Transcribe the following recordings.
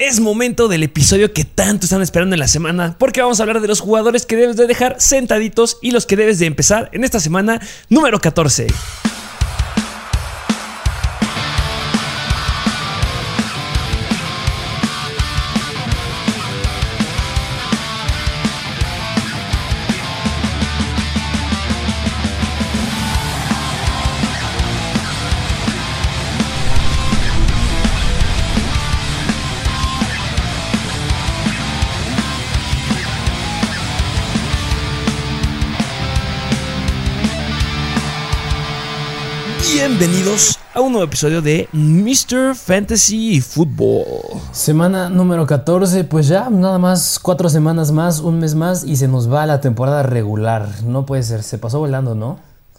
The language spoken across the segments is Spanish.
Es momento del episodio que tanto están esperando en la semana, porque vamos a hablar de los jugadores que debes de dejar sentaditos y los que debes de empezar en esta semana número 14. A un nuevo episodio de Mr. Fantasy Football. Semana número 14, pues ya nada más cuatro semanas más, un mes más y se nos va la temporada regular. No puede ser, se pasó volando, ¿no?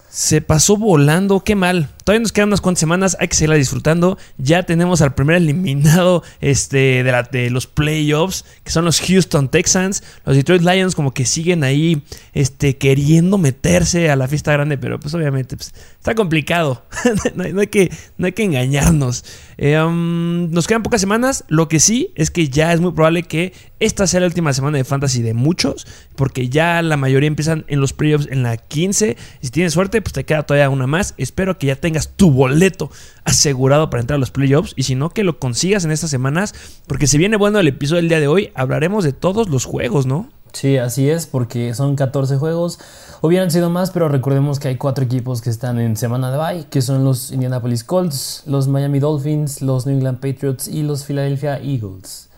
Se pasó volando, qué mal. Todavía nos quedan unas cuantas semanas, hay que seguirla disfrutando. Ya tenemos al primer eliminado este, de, los playoffs, que son los Houston Texans. Los Detroit Lions como que siguen ahí este, queriendo meterse a la fiesta grande, pero pues obviamente pues, está complicado. no, hay, que, no hay que engañarnos. Eh, um, nos quedan pocas semanas. Lo que sí es que ya es muy probable que esta sea la última semana de fantasy de muchos, porque ya la mayoría empiezan en los playoffs en la 15. Y si tienes suerte, pues te queda todavía una más. Espero que ya tengas tu boleto asegurado para entrar a los playoffs. Y si no, que lo consigas en estas semanas, porque si viene bueno el episodio del día de hoy, hablaremos de todos los juegos, ¿no? Sí, así es, porque son 14 juegos. Hubieran sido más, pero recordemos que hay cuatro equipos que están en semana de bye, que son los Indianapolis Colts, los Miami Dolphins, los New England Patriots y los Philadelphia Eagles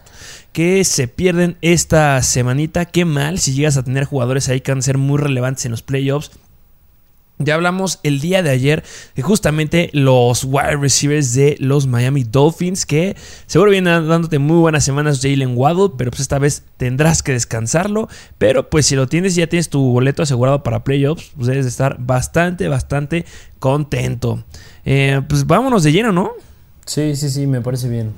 que se pierden esta semanita. Qué mal si llegas a tener jugadores ahí que van a ser muy relevantes en los playoffs. Ya hablamos el día de ayer de justamente los wide receivers de los Miami Dolphins que seguro vienen dándote muy buenas semanas Jalen Waddle, pero pues esta vez tendrás que descansarlo. Pero pues si lo tienes y ya tienes tu boleto asegurado para playoffs, pues debes de estar bastante, bastante contento. Eh, pues vámonos de lleno, ¿no? Sí, sí, sí, me parece bien.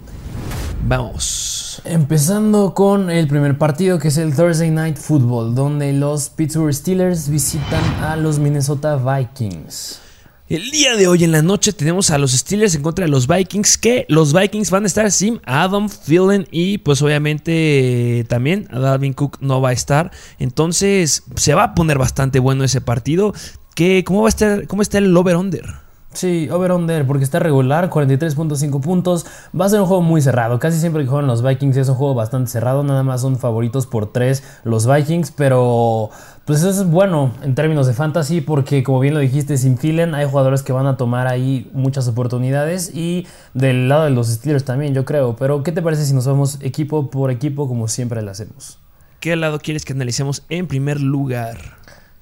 Vamos. Empezando con el primer partido que es el Thursday Night Football, donde los Pittsburgh Steelers visitan a los Minnesota Vikings. El día de hoy en la noche tenemos a los Steelers en contra de los Vikings, que los Vikings van a estar sin Adam Thielen y pues obviamente también Dalvin Cook no va a estar. Entonces se va a poner bastante bueno ese partido. ¿Qué, cómo, va a estar, ¿Cómo está el over-under? Sí, over-under, porque está regular, 43.5 puntos. Va a ser un juego muy cerrado. Casi siempre que juegan los Vikings es un juego bastante cerrado. Nada más son favoritos por 3 los Vikings, pero pues eso es bueno en términos de fantasy, porque como bien lo dijiste, sin Thielen hay jugadores que van a tomar ahí muchas oportunidades. Y del lado de los Steelers también, yo creo. Pero, ¿qué te parece si nos vamos equipo por equipo como siempre lo hacemos? ¿Qué lado quieres que analicemos en primer lugar?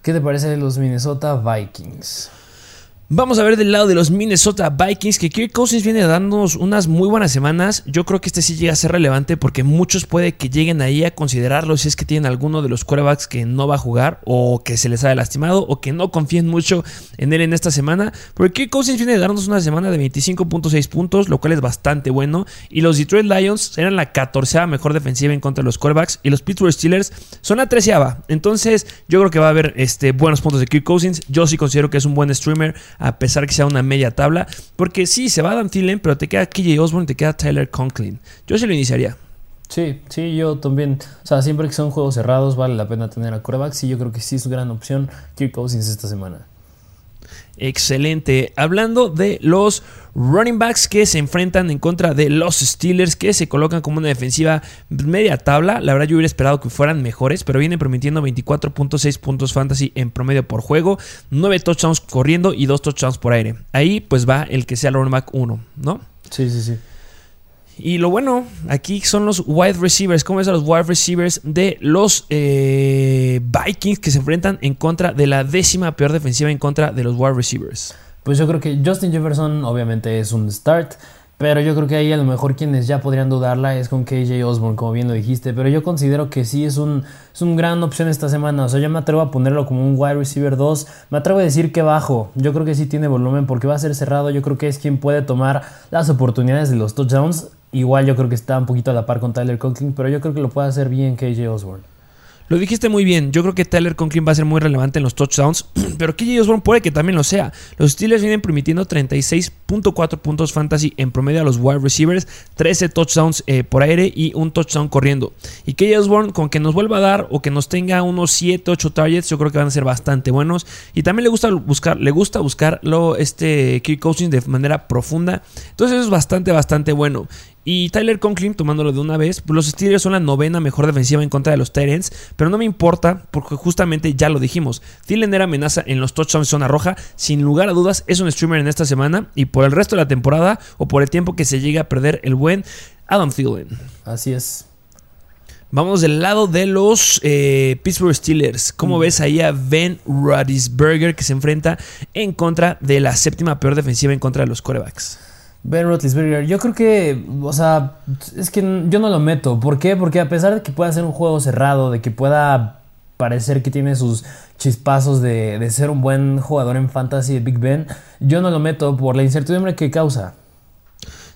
¿Qué te parece de los Minnesota Vikings? Vamos a ver del lado de los Minnesota Vikings, que Kirk Cousins viene dándonos unas muy buenas semanas. Yo creo que este sí llega a ser relevante porque muchos puede que lleguen ahí a considerarlo si es que tienen alguno de los quarterbacks que no va a jugar o que se les haya lastimado o que no confíen mucho en él en esta semana. Porque Kirk Cousins viene dándonos una semana de 25.6 puntos, lo cual es bastante bueno. Y los Detroit Lions eran la 14 mejor defensiva en contra de los quarterbacks y los Pittsburgh Steelers son la 13 Entonces yo creo que va a haber este, buenos puntos de Kirk Cousins. Yo sí considero que es un buen streamer a pesar que sea una media tabla. Porque sí, se va Dan Thielen, pero te queda KJ Osborne te queda Tyler Conklin. Yo se lo iniciaría. Sí, sí, yo también. O sea, siempre que son juegos cerrados vale la pena tener a quarterbacks y yo creo que sí es una gran opción Kirk Cousins esta semana. Excelente. Hablando de los running backs que se enfrentan en contra de los Steelers, que se colocan como una defensiva media tabla. La verdad, yo hubiera esperado que fueran mejores, pero vienen permitiendo 24.6 puntos fantasy en promedio por juego, 9 touchdowns corriendo y 2 touchdowns por aire. Ahí, pues va el que sea el running back 1, ¿no? Sí, sí, sí. Y lo bueno, aquí son los wide receivers. ¿Cómo es a los wide receivers de los eh, Vikings que se enfrentan en contra de la décima peor defensiva en contra de los wide receivers? Pues yo creo que Justin Jefferson obviamente es un start. Pero yo creo que ahí a lo mejor quienes ya podrían dudarla es con KJ Osborne, como bien lo dijiste. Pero yo considero que sí es un, es una gran opción esta semana. O sea, yo me atrevo a ponerlo como un wide receiver 2. Me atrevo a decir que bajo. Yo creo que sí tiene volumen porque va a ser cerrado. Yo creo que es quien puede tomar las oportunidades de los touchdowns Igual yo creo que está un poquito a la par con Tyler Conklin, pero yo creo que lo puede hacer bien KJ Osborne. Lo dijiste muy bien. Yo creo que Tyler Conklin va a ser muy relevante en los touchdowns. Pero KJ Osborne puede que también lo sea. Los Steelers vienen permitiendo 36.4 puntos fantasy en promedio a los wide receivers, 13 touchdowns eh, por aire y un touchdown corriendo. Y KJ Osborne, con que nos vuelva a dar o que nos tenga unos 7, 8 targets, yo creo que van a ser bastante buenos. Y también le gusta buscar, le gusta buscarlo este Kirk Cousins de manera profunda. Entonces eso es bastante, bastante bueno. Y Tyler Conklin, tomándolo de una vez, pues los Steelers son la novena mejor defensiva en contra de los Tyrants, pero no me importa porque justamente ya lo dijimos. Thielen era amenaza en los touchdowns zona roja, sin lugar a dudas es un streamer en esta semana y por el resto de la temporada o por el tiempo que se llegue a perder el buen Adam Thielen. Así es. Vamos del lado de los eh, Pittsburgh Steelers. ¿Cómo mm. ves ahí a Ben Roethlisberger que se enfrenta en contra de la séptima peor defensiva en contra de los corebacks? Ben Roethlisberger, yo creo que, o sea, es que yo no lo meto. ¿Por qué? Porque a pesar de que pueda ser un juego cerrado, de que pueda parecer que tiene sus chispazos de, de ser un buen jugador en fantasy de Big Ben, yo no lo meto por la incertidumbre que causa.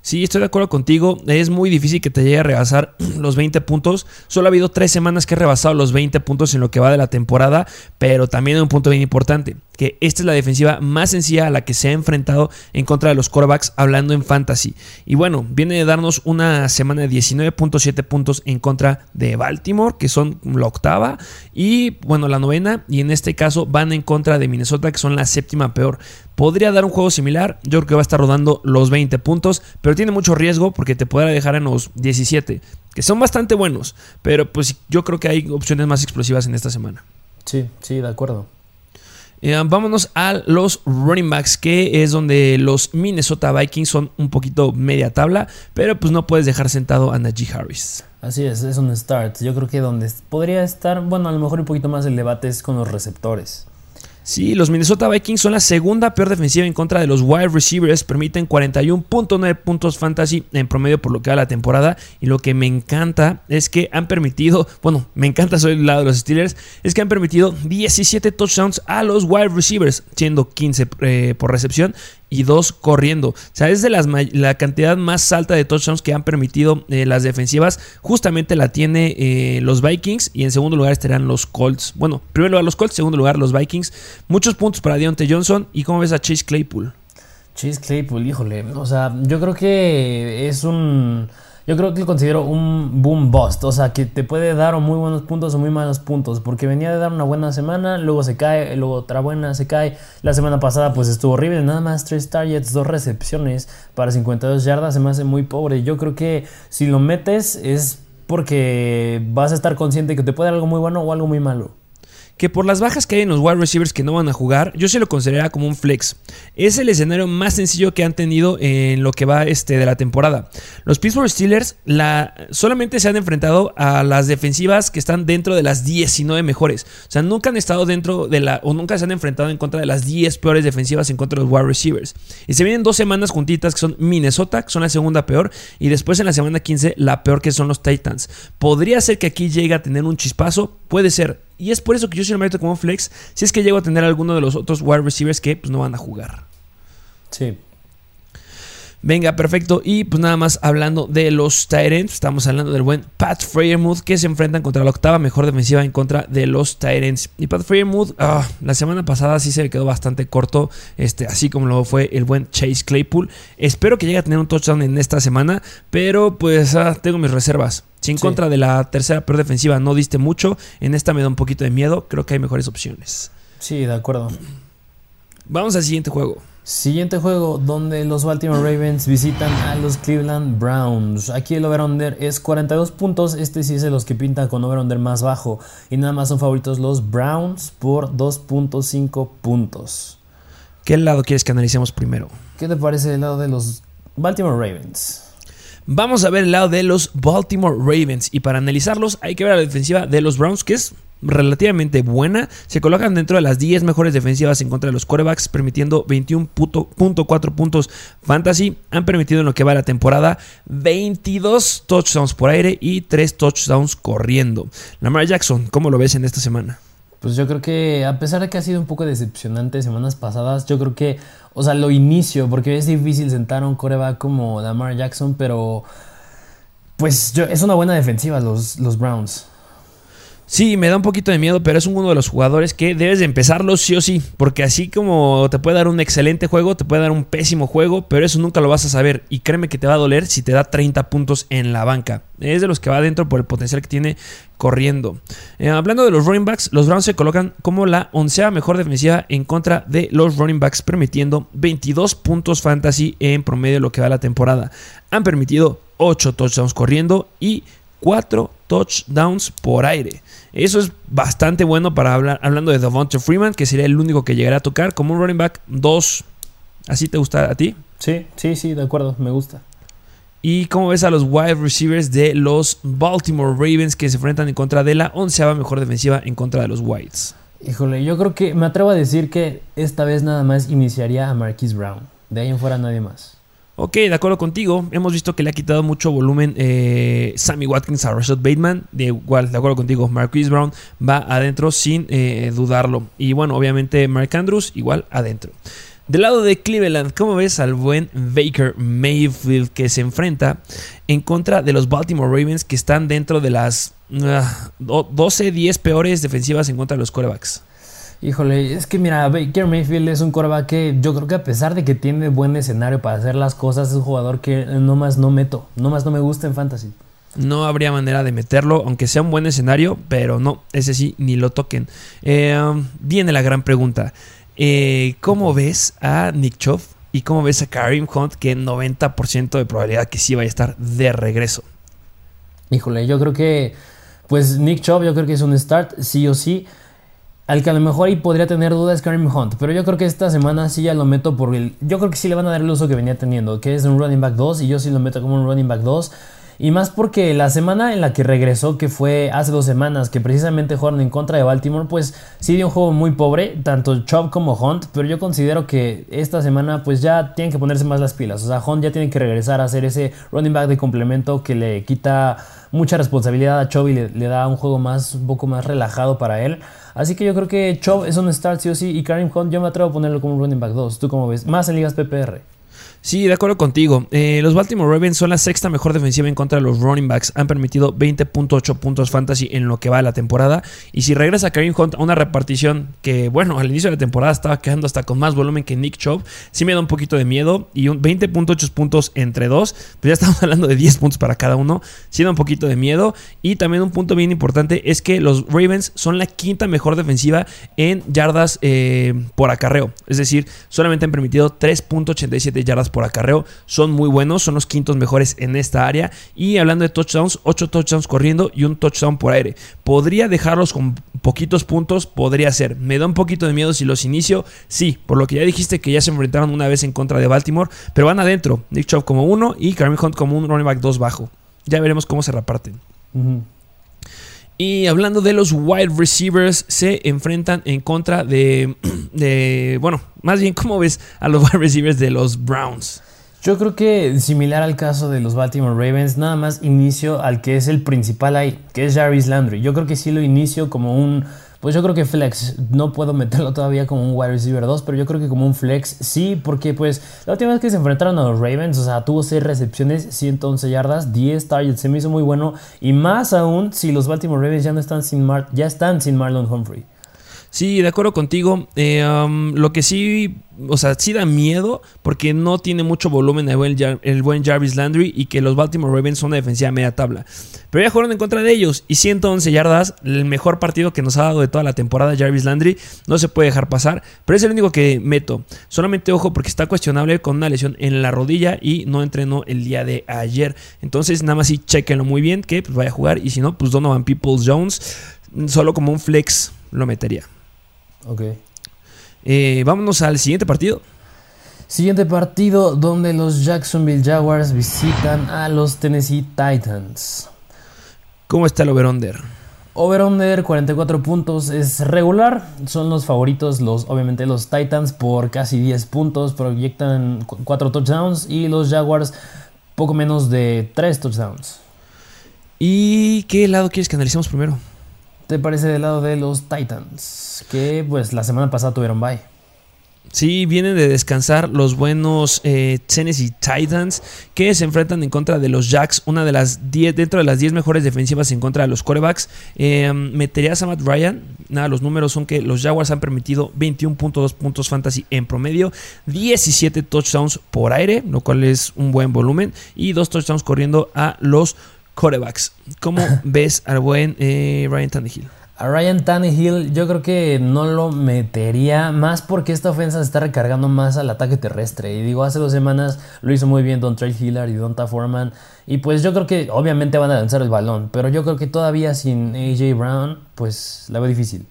Sí, estoy de acuerdo contigo. Es muy difícil que te llegue a rebasar los 20 puntos. Solo ha habido tres semanas que he rebasado los 20 puntos en lo que va de la temporada, pero también hay un punto bien importante, que esta es la defensiva más sencilla a la que se ha enfrentado en contra de los quarterbacks hablando en fantasy. Y bueno, viene de darnos una semana de 19.7 puntos en contra de Baltimore, que son la octava, y bueno, la novena, y en este caso van en contra de Minnesota, que son la séptima peor. Podría dar un juego similar, yo creo que va a estar rodando los 20 puntos, pero tiene mucho riesgo porque te podrá dejar en los 17, que son bastante buenos, pero pues yo creo que hay opciones más explosivas en esta semana. Sí, sí, de acuerdo. Eh, vámonos a los running backs, que es donde los Minnesota Vikings son un poquito media tabla, pero pues no puedes dejar sentado a Najee Harris. Así es, es un start. Yo creo que donde podría estar, bueno, a lo mejor un poquito más el debate es con los receptores. Sí, los Minnesota Vikings son la segunda peor defensiva en contra de los wide receivers. Permiten 41.9 puntos fantasy en promedio por lo que va la temporada. Y lo que me encanta es que han permitido, bueno, me encanta soy el lado de los Steelers, es que han permitido 17 touchdowns a los wide receivers, siendo 15 eh, por recepción y dos corriendo. O sea, es de la cantidad más alta de touchdowns que han permitido eh, las defensivas. Justamente la tiene eh, los Vikings y en segundo lugar estarán los Colts. Bueno, primero los Colts, segundo lugar los Vikings. Muchos puntos para Deontay Johnson. ¿Y cómo ves a Chase Claypool? Chase Claypool, híjole. O sea, yo creo que es un yo creo que lo considero un boom bust. O sea, que te puede dar o muy buenos puntos o muy malos puntos. Porque venía de dar una buena semana, luego se cae, luego otra buena se cae. La semana pasada pues estuvo horrible. Nada más tres targets, dos recepciones para 52 yardas. Se me hace muy pobre. Yo creo que si lo metes es porque vas a estar consciente que te puede dar algo muy bueno o algo muy malo que por las bajas que hay en los wide receivers que no van a jugar, yo se lo consideraría como un flex. Es el escenario más sencillo que han tenido en lo que va este de la temporada. Los Pittsburgh Steelers la, solamente se han enfrentado a las defensivas que están dentro de las 19 mejores. O sea, nunca han estado dentro de la, o nunca se han enfrentado en contra de las 10 peores defensivas en contra de los wide receivers. Y se vienen dos semanas juntitas que son Minnesota, que son la segunda peor, y después en la semana 15 la peor que son los Titans. Podría ser que aquí llegue a tener un chispazo, puede ser. Y es por eso que yo sí lo meto como flex. Si es que llego a tener alguno de los otros wide receivers que pues, no van a jugar. Sí. Venga, perfecto. Y pues nada más hablando de los Tyrants, estamos hablando del buen Pat Freiermuth que se enfrentan contra la octava mejor defensiva en contra de los Tyrants. Y Pat Freiermuth, ah, la semana pasada sí se le quedó bastante corto, este, así como lo fue el buen Chase Claypool. Espero que llegue a tener un touchdown en esta semana, pero pues ah, tengo mis reservas. Si en contra de la tercera peor defensiva no diste mucho, en esta me da un poquito de miedo. Creo que hay mejores opciones. Sí, de acuerdo. Vamos al siguiente juego. Siguiente juego donde los Baltimore Ravens visitan a los Cleveland Browns. Aquí el over-under es 42 puntos. Este sí es de los que pintan con over-under más bajo. Y nada más son favoritos los Browns por 2.5 puntos. ¿Qué lado quieres que analicemos primero? ¿Qué te parece el lado de los Baltimore Ravens? Vamos a ver el lado de los Baltimore Ravens. Y para analizarlos hay que ver la defensiva de los Browns, que es relativamente buena. Se colocan dentro de las 10 mejores defensivas en contra de los quarterbacks, permitiendo 21.4 puntos fantasy. Han permitido en lo que va la temporada 22 touchdowns por aire y 3 touchdowns corriendo. Lamar Jackson, ¿cómo lo ves en esta semana? Pues yo creo que a pesar de que ha sido un poco decepcionante semanas pasadas, yo creo que, o sea, lo inicio, porque es difícil sentar a un coreback como Lamar Jackson, pero pues yo, es una buena defensiva los, los Browns. Sí, me da un poquito de miedo, pero es uno de los jugadores que debes de empezarlo sí o sí. Porque así como te puede dar un excelente juego, te puede dar un pésimo juego, pero eso nunca lo vas a saber. Y créeme que te va a doler si te da 30 puntos en la banca. Es de los que va adentro por el potencial que tiene corriendo. Eh, hablando de los running backs, los Browns se colocan como la onceava mejor defensiva en contra de los running backs, permitiendo 22 puntos fantasy en promedio de lo que va la temporada. Han permitido 8 touchdowns corriendo y 4 touchdowns por aire. Eso es bastante bueno para hablar, hablando de Devonta Freeman, que sería el único que llegará a tocar como un running back 2. ¿Así te gusta a ti? Sí, sí, sí, de acuerdo, me gusta. ¿Y cómo ves a los wide receivers de los Baltimore Ravens que se enfrentan en contra de la onceava mejor defensiva en contra de los Whites? Híjole, yo creo que me atrevo a decir que esta vez nada más iniciaría a Marquise Brown. De ahí en fuera nadie más. Ok, de acuerdo contigo. Hemos visto que le ha quitado mucho volumen eh, Sammy Watkins a Rashad Bateman. De igual, de acuerdo contigo. Marquise Brown va adentro sin eh, dudarlo. Y bueno, obviamente Mark Andrews igual adentro. Del lado de Cleveland, ¿cómo ves al buen Baker Mayfield que se enfrenta en contra de los Baltimore Ravens que están dentro de las 12, ah, 10 peores defensivas en contra de los quarterbacks? Híjole, es que mira, Baker Mayfield es un coreback que yo creo que a pesar de que tiene buen escenario para hacer las cosas, es un jugador que no más no meto, no más no me gusta en fantasy. No habría manera de meterlo, aunque sea un buen escenario, pero no, ese sí, ni lo toquen. Eh, viene la gran pregunta. Eh, ¿Cómo ves a Nick Chubb y cómo ves a Karim Hunt que 90% de probabilidad que sí vaya a estar de regreso? Híjole, yo creo que, pues Nick Chubb yo creo que es un start, sí o sí. Al que a lo mejor ahí podría tener dudas Karim Hunt, pero yo creo que esta semana sí ya lo meto por el... Yo creo que sí le van a dar el uso que venía teniendo, que es un running back 2, y yo sí lo meto como un running back 2. Y más porque la semana en la que regresó, que fue hace dos semanas, que precisamente jugaron en contra de Baltimore, pues sí dio un juego muy pobre, tanto Chubb como Hunt, pero yo considero que esta semana pues ya tienen que ponerse más las pilas. O sea, Hunt ya tiene que regresar a hacer ese running back de complemento que le quita mucha responsabilidad a Chubb y le, le da un juego más, un poco más relajado para él. Así que yo creo que Chubb es un start sí o sí y Karim Hunt yo me atrevo a ponerlo como un running back 2. ¿Tú cómo ves? Más en ligas PPR. Sí, de acuerdo contigo. Eh, los Baltimore Ravens son la sexta mejor defensiva en contra de los running backs. Han permitido 20.8 puntos fantasy en lo que va de la temporada. Y si regresa Karim Hunt a una repartición que, bueno, al inicio de la temporada estaba quedando hasta con más volumen que Nick Chubb, sí me da un poquito de miedo. Y un 20.8 puntos entre dos, pues ya estamos hablando de 10 puntos para cada uno. Sí da un poquito de miedo. Y también un punto bien importante es que los Ravens son la quinta mejor defensiva en yardas eh, por acarreo. Es decir, solamente han permitido 3.87 yardas por por acarreo son muy buenos, son los quintos mejores en esta área. Y hablando de touchdowns, 8 touchdowns corriendo y un touchdown por aire. Podría dejarlos con poquitos puntos, podría ser. Me da un poquito de miedo si los inicio. Sí, por lo que ya dijiste que ya se enfrentaron una vez en contra de Baltimore, pero van adentro. Nick Chubb como uno y Kareem Hunt como un running back 2 bajo. Ya veremos cómo se reparten. Y hablando de los wide receivers, se enfrentan en contra de, de, bueno, más bien, ¿cómo ves a los wide receivers de los Browns? Yo creo que similar al caso de los Baltimore Ravens, nada más inicio al que es el principal ahí, que es Jarvis Landry. Yo creo que sí lo inicio como un pues yo creo que flex, no puedo meterlo todavía como un wide receiver 2, pero yo creo que como un flex sí, porque pues la última vez que se enfrentaron a los Ravens, o sea, tuvo 6 recepciones, 111 yardas, 10 targets, se me hizo muy bueno, y más aún si los Baltimore Ravens ya no están sin Mar ya están sin Marlon Humphrey. Sí, de acuerdo contigo. Eh, lo que sí, o sea, sí da miedo porque no tiene mucho volumen el buen, el buen, Jarvis Landry y que los Baltimore Ravens son una defensiva media tabla. Pero ya jugaron en contra de ellos y 111 yardas, el mejor partido que nos ha dado de toda la temporada Jarvis Landry, no se puede dejar pasar, pero es el único que meto. Solamente ojo porque está cuestionable con una lesión en la rodilla y no entrenó el día de ayer. Entonces, nada más sí, chequenlo muy bien que pues, vaya a jugar y si no, pues Donovan Peoples Jones, solo como un flex lo metería. Ok. Eh, vámonos al siguiente partido. Siguiente partido donde los Jacksonville Jaguars visitan a los Tennessee Titans. ¿Cómo está el over-under? Over-under 44 puntos es regular. Son los favoritos, los, obviamente los Titans por casi 10 puntos. Proyectan 4 touchdowns y los Jaguars poco menos de 3 touchdowns. ¿Y qué lado quieres que analicemos primero? Te parece del lado de los Titans? Que pues la semana pasada tuvieron bye. Sí, vienen de descansar los buenos eh, Tennessee Titans que se enfrentan en contra de los Jacks, una de las 10 dentro de las 10 mejores defensivas en contra de los corebacks. Eh, ¿Meterías a Matt Ryan? Nada, los números son que los Jaguars han permitido 21.2 puntos fantasy en promedio, 17 touchdowns por aire, lo cual es un buen volumen, y dos touchdowns corriendo a los corebacks. ¿Cómo ves al buen eh, Ryan Tannehill? A Ryan Tannehill yo creo que no lo metería más porque esta ofensa se está recargando más al ataque terrestre. Y digo, hace dos semanas lo hizo muy bien Don Trey Hillard y Donta Foreman. Y pues yo creo que obviamente van a lanzar el balón. Pero yo creo que todavía sin AJ Brown, pues la veo difícil.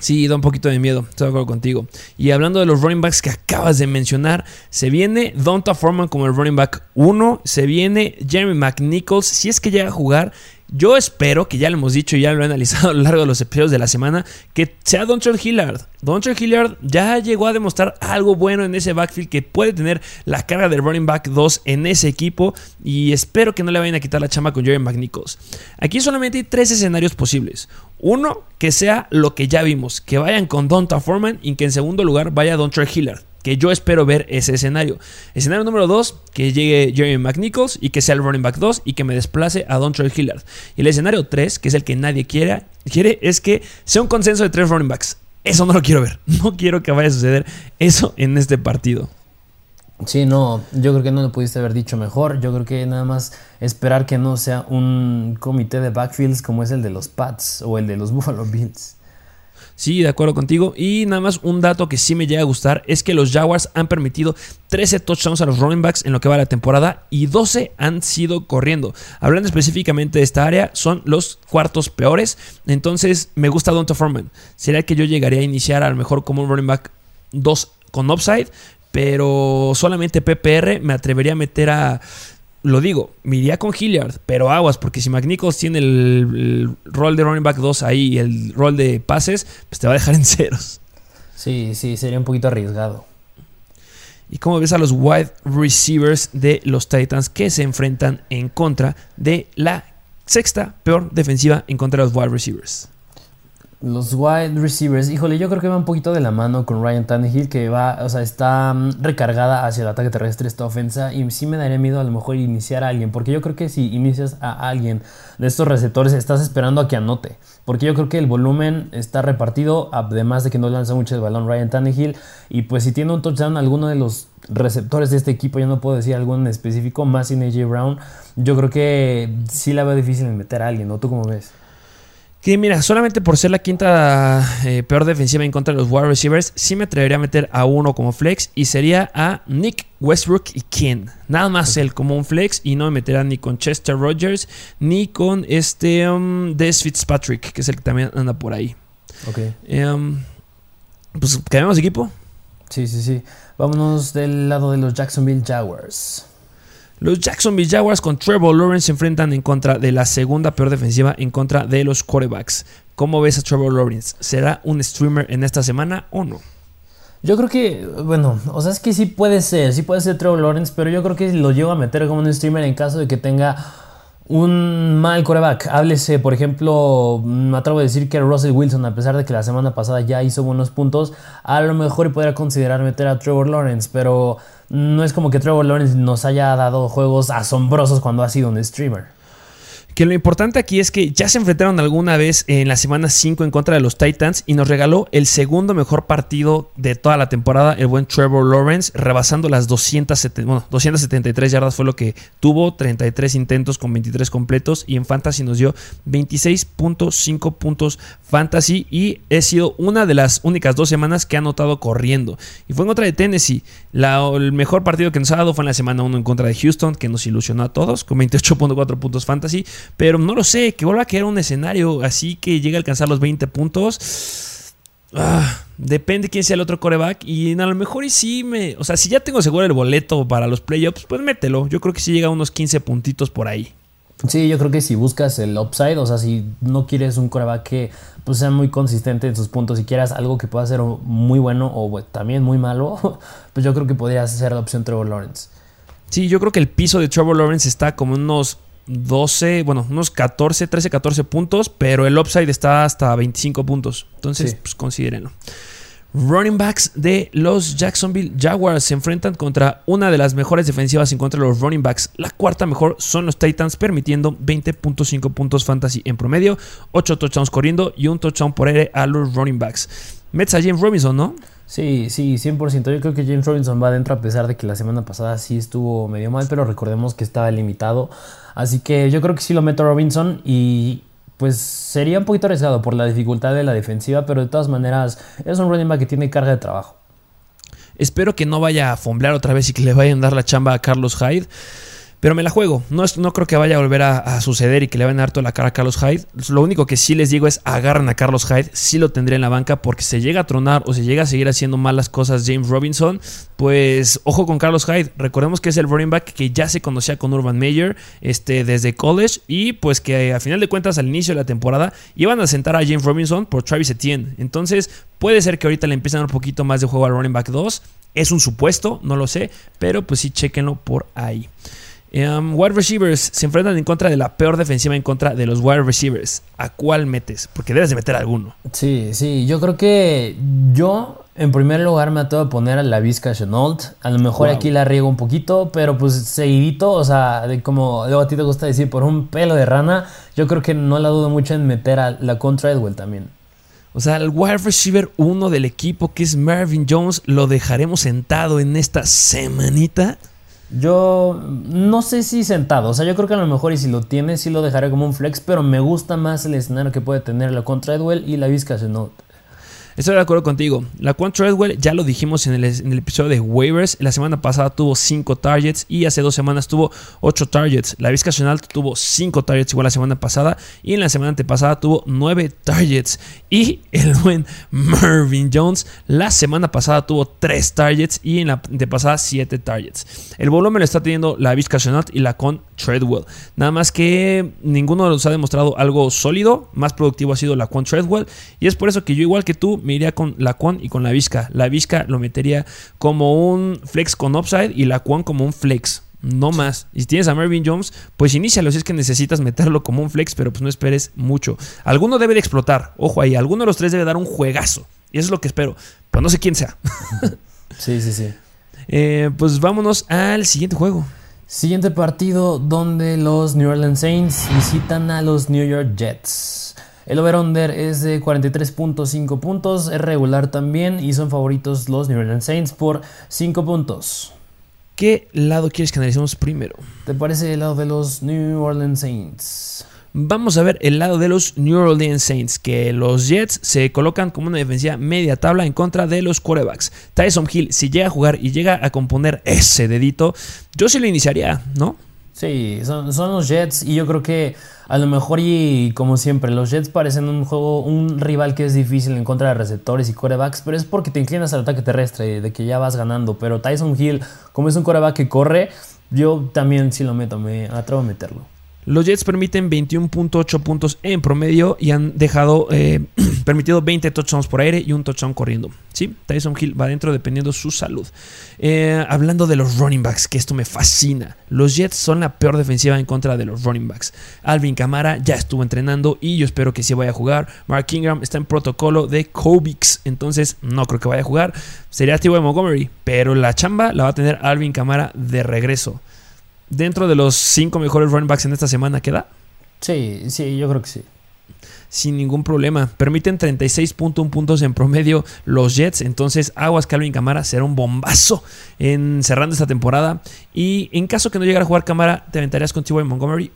Sí, da un poquito de miedo, estoy de acuerdo contigo. Y hablando de los running backs que acabas de mencionar, se viene Donta Foreman como el running back 1, se viene Jeremy McNichols, si es que llega a jugar, yo espero, que ya lo hemos dicho y ya lo he analizado a lo largo de los episodios de la semana, que sea Dontrell Hillard. Dontrell Hillard ya llegó a demostrar algo bueno en ese backfield, que puede tener la carga del running back 2 en ese equipo y espero que no le vayan a quitar la chamba con Jerry McNichols. Aquí solamente hay tres escenarios posibles. Uno, que sea lo que ya vimos, que vayan con Donta Foreman y que en segundo lugar vaya Dontrell Hillard que yo espero ver ese escenario. Escenario número 2, que llegue Jeremy McNichols y que sea el running back 2 y que me desplace a Dontrell Hillard. Y el escenario 3, que es el que nadie quiere, quiere, es que sea un consenso de tres running backs. Eso no lo quiero ver. No quiero que vaya a suceder eso en este partido. Sí, no, yo creo que no lo pudiste haber dicho mejor. Yo creo que nada más esperar que no sea un comité de backfields como es el de los Pats o el de los Buffalo Bills. Sí, de acuerdo contigo. Y nada más un dato que sí me llega a gustar es que los Jaguars han permitido 13 touchdowns a los running backs en lo que va la temporada y 12 han sido corriendo. Hablando específicamente de esta área, son los cuartos peores. Entonces me gusta Donta Foreman. Sería que yo llegaría a iniciar a lo mejor como un running back 2 con upside, pero solamente PPR me atrevería a meter a lo digo, me iría con Hilliard, pero aguas, porque si McNichols tiene el, rol de running back 2 ahí y el rol de pases, pues te va a dejar en ceros. Sí, sí, sería un poquito arriesgado. ¿Y cómo ves a los wide receivers de los Titans que se enfrentan en contra de la sexta peor defensiva en contra de los wide receivers? Los wide receivers, híjole, yo creo que va un poquito de la mano con Ryan Tannehill, que va, o sea, está mm, recargada hacia el ataque terrestre esta ofensa. Y sí me daría miedo a lo mejor iniciar a alguien, porque yo creo que si inicias a alguien de estos receptores, estás esperando a que anote. Porque yo creo que el volumen está repartido, además de que no lanza mucho el balón Ryan Tannehill. Y pues si tiene un touchdown alguno de los receptores de este equipo, yo no puedo decir en específico, más sin AJ Brown, yo creo que sí la veo difícil en meter a alguien, ¿no? ¿Tú cómo ves? Que mira, solamente por ser la quinta eh, peor defensiva en contra de los wide receivers, sí me atrevería a meter a uno como flex y sería a Nick Westbrook y Ken. Nada más él como un flex y no me meterá ni con Chester Rogers ni con este um, Des Fitzpatrick, que es el que también anda por ahí. Ok. Um, pues cambiamos equipo. Sí, sí, sí. Vámonos del lado de los Jacksonville Jaguars. Los Jacksonville Jaguars con Trevor Lawrence se enfrentan en contra de la segunda peor defensiva en contra de los quarterbacks. ¿Cómo ves a Trevor Lawrence? ¿Será un streamer en esta semana o no? Yo creo que, bueno, o sea, es que sí puede ser, sí puede ser Trevor Lawrence, pero yo creo que lo llevo a meter como un streamer en caso de que tenga un mal coreback. Háblese, por ejemplo, me atrevo a decir que Russell Wilson, a pesar de que la semana pasada ya hizo buenos puntos, a lo mejor podría considerar meter a Trevor Lawrence, pero no es como que Trevor Lawrence nos haya dado juegos asombrosos cuando ha sido un streamer. Que lo importante aquí es que ya se enfrentaron alguna vez en la semana 5 en contra de los Titans y nos regaló el segundo mejor partido de toda la temporada, el buen Trevor Lawrence, rebasando las 270, 273 yardas fue lo que tuvo, 33 intentos con 23 completos y en Fantasy nos dio 26.5 puntos Fantasy y he sido una de las únicas dos semanas que ha anotado corriendo. Y fue en contra de Tennessee. el mejor partido que nos ha dado fue en la semana 1 en contra de Houston, que nos ilusionó a todos, con 28.4 puntos Fantasy. Pero no lo sé, que vuelva a quedar un escenario así que llegue a alcanzar los 20 puntos. Ah, depende quién sea el otro coreback. Y a lo mejor y sí me. O sea, si ya tengo seguro el boleto para los playoffs, pues mételo. Yo creo que sí llega a unos 15 puntitos por ahí. Sí, yo creo que si buscas el upside, o sea, si no quieres un coreback que pues, sea muy consistente en sus puntos, si quieras algo que pueda ser muy bueno o también muy malo, pues yo creo que podrías ser la opción Trevor Lawrence. Sí, yo creo que el piso de Trevor Lawrence está como unos 12, bueno, unos 14, 13, 14 puntos, pero el upside está hasta 25 puntos. Entonces, pues considérenlo. Running backs de los Jacksonville Jaguars se enfrentan contra una de las mejores defensivas en contra de los running backs. La cuarta mejor son los Titans, permitiendo 20.5 puntos fantasy en promedio, 8 touchdowns corriendo y un touchdown por aire a los running backs. Mets a James Robinson, ¿no? Sí, sí, 100%. Yo creo que James Robinson va adentro a pesar de que la semana pasada sí estuvo medio mal, pero recordemos que estaba limitado. Así que yo creo que sí lo meto a Robinson y pues sería un poquito arriesgado por la dificultad de la defensiva, pero de todas maneras es un running back que tiene carga de trabajo. Espero que no vaya a fomblear otra vez y que le vayan a dar la chamba a Carlos Hyde. Pero me la juego. No, no creo que vaya a volver a, suceder y que le vayan a dar toda la cara a Carlos Hyde. Lo único que sí les digo es agarren a Carlos Hyde. Sí lo tendré en la banca porque se llega a tronar o se llega a seguir haciendo malas cosas James Robinson. Pues ojo con Carlos Hyde. Recordemos que es el running back que ya se conocía con Urban Meyer este, desde college. Y pues que a final de cuentas al inicio de la temporada iban a sentar a James Robinson por Travis Etienne. Entonces puede ser que ahorita le empiecen a dar un poquito más de juego al running back 2. Es un supuesto, no lo sé. Pero pues sí, chequenlo por ahí. Um, wide receivers se enfrentan en contra de la peor defensiva en contra de los wide receivers. ¿A cuál metes? Porque debes de meter alguno. Sí, sí. Yo creo que yo, en primer lugar, me atrevo a poner a la Vizca Chenault. A lo mejor aquí la riego un poquito, pero pues seguidito, o sea, de como a ti te gusta decir, por un pelo de rana, yo creo que no la dudo mucho en meter a la contra Edwell también. O sea, el wide receiver uno del equipo, que es Marvin Jones, lo dejaremos sentado en esta semanita. Yo no sé si sentado, o sea, yo creo que a lo mejor y si lo tiene, sí lo dejaré como un flex, pero me gusta más el escenario que puede tener la contra Edwell y la Vizca no Estoy de acuerdo contigo. La Quan Treadwell ya lo dijimos en el, episodio de waivers. La semana pasada tuvo 5 targets y hace dos semanas tuvo 8 targets. La Vizca tuvo 5 targets igual la semana pasada y en la semana antepasada tuvo 9 targets. Y el buen Marvin Jones la semana pasada tuvo 3 targets y en la antepasada 7 targets. El volumen lo está teniendo la Vizca y la Con Treadwell. Nada más que ninguno de los ha demostrado algo sólido. Más productivo ha sido la Con Treadwell. Y es por eso que yo igual que tú me iría con la Quan y con la Vizca. La Vizca lo metería como un flex con upside y la Quan como un flex. No más. Y si tienes a Marvin Jones, pues inícialo si es que necesitas meterlo como un flex, pero pues no esperes mucho. Alguno debe de explotar. Ojo ahí, alguno de los tres debe dar un juegazo. Y eso es lo que espero. Pero no sé quién sea. sí, sí, sí. Eh, pues vámonos al siguiente juego. Siguiente partido donde los New Orleans Saints visitan a los New York Jets. El over-under es de 43.5 puntos, es regular también y son favoritos los New Orleans Saints por 5 puntos. ¿Qué lado quieres que analicemos primero? ¿Te parece el lado de los New Orleans Saints? Vamos a ver el lado de los New Orleans Saints, que los Jets se colocan como una defensiva media tabla en contra de los quarterbacks. Tyson Hill, si llega a jugar y llega a componer ese dedito, yo sí lo iniciaría, ¿no? Sí, son, los Jets y yo creo que a lo mejor y como siempre, los Jets parecen un juego, un rival que es difícil en contra de receptores y corebacks, pero es porque te inclinas al ataque terrestre, de que ya vas ganando. Pero Tyson Hill, como es un coreback que corre, yo también sí lo meto, me atrevo a meterlo. Los Jets permiten 21.8 puntos en promedio y han dejado eh, permitido 20 touchdowns por aire y un touchdown corriendo. ¿sí? Tyson Hill va adentro dependiendo su salud. Eh, hablando de los running backs, que esto me fascina. Los Jets son la peor defensiva en contra de los running backs. Alvin Kamara ya estuvo entrenando y yo espero que sí vaya a jugar. Mark Ingram está en protocolo de Covix, entonces no creo que vaya a jugar. Sería T.Y. Montgomery, pero la chamba la va a tener Alvin Kamara de regreso dentro de los cinco mejores running backs en esta semana, ¿queda? Sí, sí, yo creo que sí. Sin ningún problema. Permiten 36.1 puntos en promedio los Jets. Entonces, Aguas Calvin Camara será un bombazo en cerrando esta temporada. Y en caso que no llegara a jugar Camara, ¿te aventarías con T.Y. Montgomery?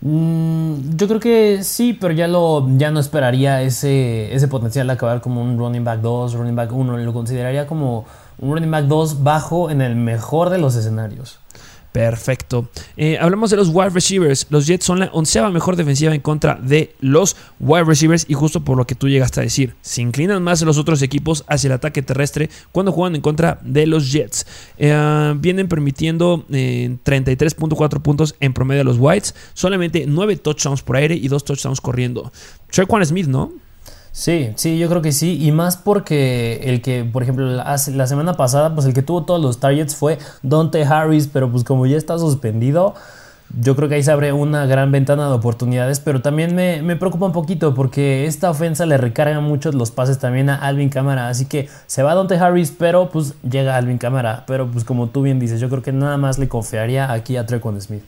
Mm, yo creo que sí, pero ya, lo, ya no esperaría ese, ese potencial de acabar como un running back 2, running back 1. Lo consideraría como un running back 2 bajo en el mejor de los escenarios. Perfecto. Eh, hablamos de los wide receivers. Los Jets son la onceava mejor defensiva en contra de los wide receivers y justo por lo que tú llegaste a decir. Se inclinan más los otros equipos hacia el ataque terrestre cuando juegan en contra de los Jets. Eh, vienen permitiendo 33.4 eh, puntos en promedio a los Whites. Solamente 9 touchdowns por aire y 2 touchdowns corriendo. Trequan Smith, ¿no? Sí, sí, yo creo que sí. Y más porque el que, por ejemplo, la, semana pasada, pues el que tuvo todos los targets fue Dante Harris, pero pues como ya está suspendido, Yo creo que ahí se abre una gran ventana de oportunidades, pero también me, me preocupa un poquito porque esta ofensa le recarga mucho los pases también a Alvin Cámara. Así que se va Dante Harris, pero pues llega Alvin Cámara. Pero pues como tú bien dices, yo creo que nada más le confiaría aquí a Trequan Smith.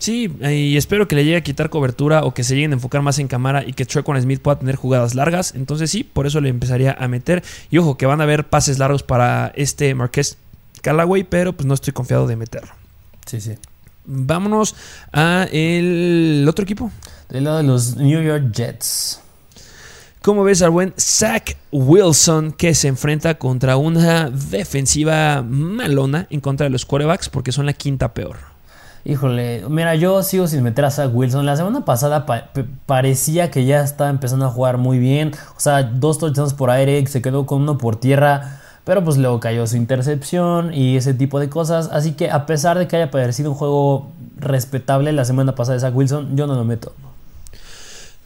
Sí, y espero que le llegue a quitar cobertura o que se lleguen a enfocar más en cámara y que Trequan Smith pueda tener jugadas largas. Entonces sí, por eso le empezaría a meter. Y ojo, que van a haber pases largos para este Marqués Callaway, pero pues no estoy confiado de meterlo. Sí, sí. Vámonos a el otro equipo. Del lado de los New York Jets. ¿Cómo ves al buen Zach Wilson que se enfrenta contra una defensiva malona en contra de los quarterbacks porque son la quinta peor? Híjole, mira, yo sigo sin meter a Zach Wilson. La semana pasada parecía que ya estaba empezando a jugar muy bien. O sea, dos touchdowns por aire, se quedó con uno por tierra. Pero pues luego cayó su intercepción y ese tipo de cosas. Así que a pesar de que haya parecido un juego respetable la semana pasada de Zach Wilson, yo no lo meto.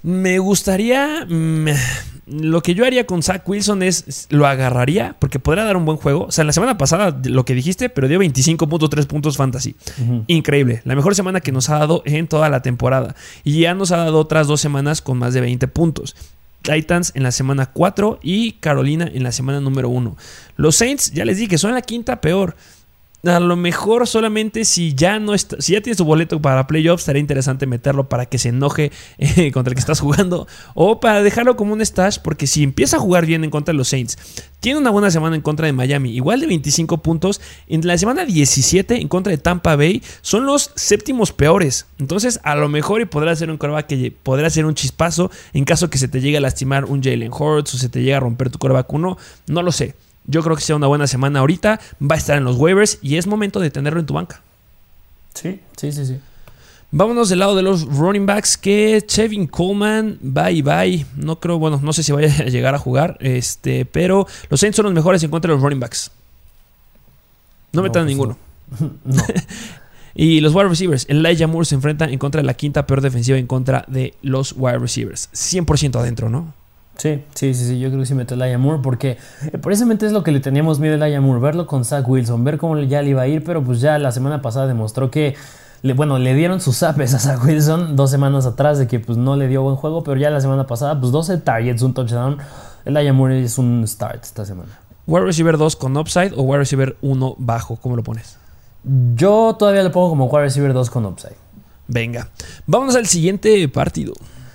Me gustaría. Mm, lo que yo haría con Zach Wilson es. Lo agarraría porque podría dar un buen juego. O sea, en la semana pasada, lo que dijiste, pero dio 25.3 puntos fantasy. Increíble. La mejor semana que nos ha dado en toda la temporada. Y ya nos ha dado otras dos semanas con más de 20 puntos. Titans en la semana 4 y Carolina en la semana número 1. Los Saints, ya les dije, que son la quinta peor. A lo mejor solamente si ya no está, si ya tienes tu boleto para playoffs, estaría interesante meterlo para que se enoje eh, contra el que estás jugando o para dejarlo como un stash, porque si empieza a jugar bien en contra de los Saints, tiene una buena semana en contra de Miami, igual de 25 puntos, en la semana 17 en contra de Tampa Bay, son los séptimos peores. Entonces, a lo mejor y podrá ser un coreback que podrá ser un chispazo en caso que se te llegue a lastimar un Jalen Hurts o se te llegue a romper tu coreback 1, no lo sé. Yo creo que sea una buena semana ahorita. Va a estar en los waivers y es momento de tenerlo en tu banca. Sí, sí, sí, sí. Vámonos del lado de los running backs. Que Chevin Coleman, bye bye. No creo, bueno, no sé si vaya a llegar a jugar. Este, pero los Saints son los mejores en contra de los running backs. No, metan a pues ninguno. No. y los wide receivers. Elijah Moore se enfrenta en contra de la quinta peor defensiva en contra de los wide receivers. 100% adentro, ¿no? Sí, sí, sí, sí, yo creo que sí mete a Moore porque precisamente es lo que le teníamos miedo a Elijah Moore, verlo con Zach Wilson, ver cómo ya le iba a ir, pero pues ya la semana pasada demostró que, le, bueno, le dieron sus apes a Zach Wilson dos semanas atrás de que pues no le dio buen juego, pero ya la semana pasada pues 12 targets, un touchdown, Elijah Moore es un start esta semana. ¿Wide receiver 2 con upside o wide receiver 1 bajo? ¿Cómo lo pones? Yo todavía le pongo como wide receiver 2 con upside. Venga, vamos al siguiente partido.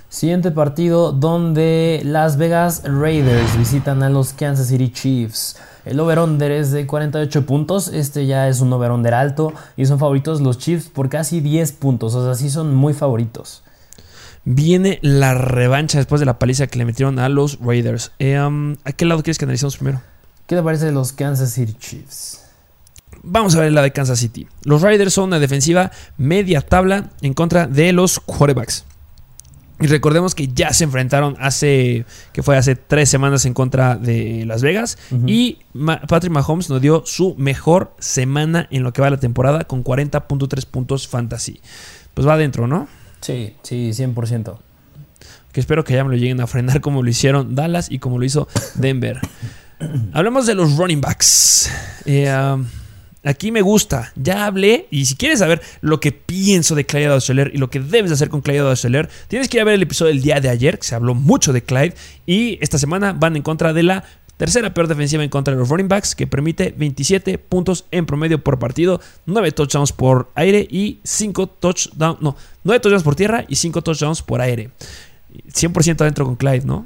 Siguiente partido donde Las Vegas Raiders visitan a los Kansas City Chiefs. El over-under es de 48 puntos. Este ya es un over-under alto. Y son favoritos los Chiefs por casi 10 puntos. O sea, sí son muy favoritos. Viene la revancha después de la paliza que le metieron a los Raiders. Eh, um, ¿A qué lado quieres que analicemos primero? ¿Qué te parece de los Kansas City Chiefs? Vamos a ver la de Kansas City. Los Raiders son una defensiva media tabla en contra de los quarterbacks. Y recordemos que ya se enfrentaron hace, que fue hace tres semanas en contra de Las Vegas. Y Patrick Mahomes nos dio su mejor semana en lo que va la temporada con 40.3 puntos fantasy. Pues va adentro, ¿no? Sí, sí, 100%. Que espero que ya me lo lleguen a frenar como lo hicieron Dallas y como lo hizo Denver. Hablemos de los running backs. Eh, um, Aquí me gusta, ya hablé y si quieres saber lo que pienso de Clyde Dawson y lo que debes hacer con Clyde Dawson tienes que ir a ver el episodio del día de ayer, que se habló mucho de Clyde y esta semana van en contra de la tercera peor defensiva en contra de los running backs, que permite 27 puntos en promedio por partido, 9 touchdowns por aire y 5 touchdowns, no, 9 touchdowns por tierra y 5 touchdowns por aire. 100% adentro con Clyde, ¿no?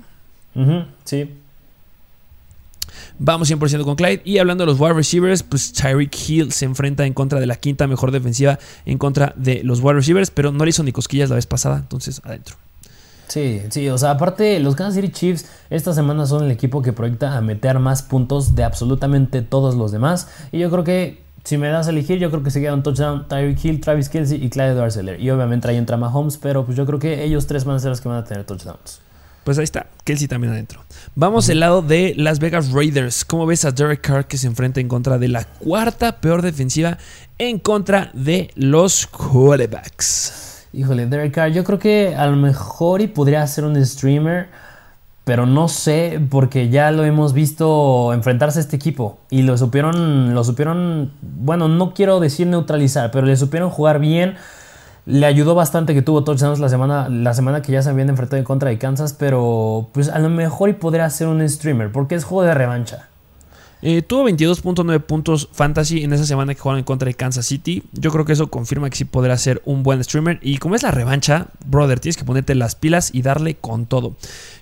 sí. Vamos 100% con Clyde. Y hablando de los wide receivers, pues Tyreek Hill se enfrenta en contra de la quinta mejor defensiva en contra de los wide receivers, pero no le hizo ni cosquillas la vez pasada, entonces adentro. Sí, sí, o sea, aparte los Kansas City Chiefs esta semana son el equipo que proyecta a meter más puntos de absolutamente todos los demás. Y yo creo que si me das a elegir, yo creo que se queda un touchdown Tyreek Hill, Travis Kelsey y Clyde Darceller. Y obviamente ahí entra Mahomes, pero pues yo creo que ellos tres van a ser los que van a tener touchdowns. Pues ahí está, Kelsey también adentro. Vamos del lado de Las Vegas Raiders. ¿Cómo ves a Derek Carr que se enfrenta en contra de la cuarta peor defensiva en contra de los quarterbacks? Híjole, Derek Carr, yo creo que a lo mejor y podría ser un streamer, pero no sé, porque ya lo hemos visto enfrentarse a este equipo y lo supieron, lo supieron, bueno, no quiero decir neutralizar, pero le supieron jugar bien Le ayudó bastante que tuvo touchdowns la semana, la semana que ya se habían enfrentado en contra de Kansas, pero pues a lo mejor y podría ser un streamer, porque es juego de revancha. Eh, tuvo 22.9 puntos fantasy en esa semana que jugaron en contra de Kansas City. Yo creo que eso confirma que sí podrá ser un buen streamer. Y como es la revancha, brother, tienes que ponerte las pilas y darle con todo.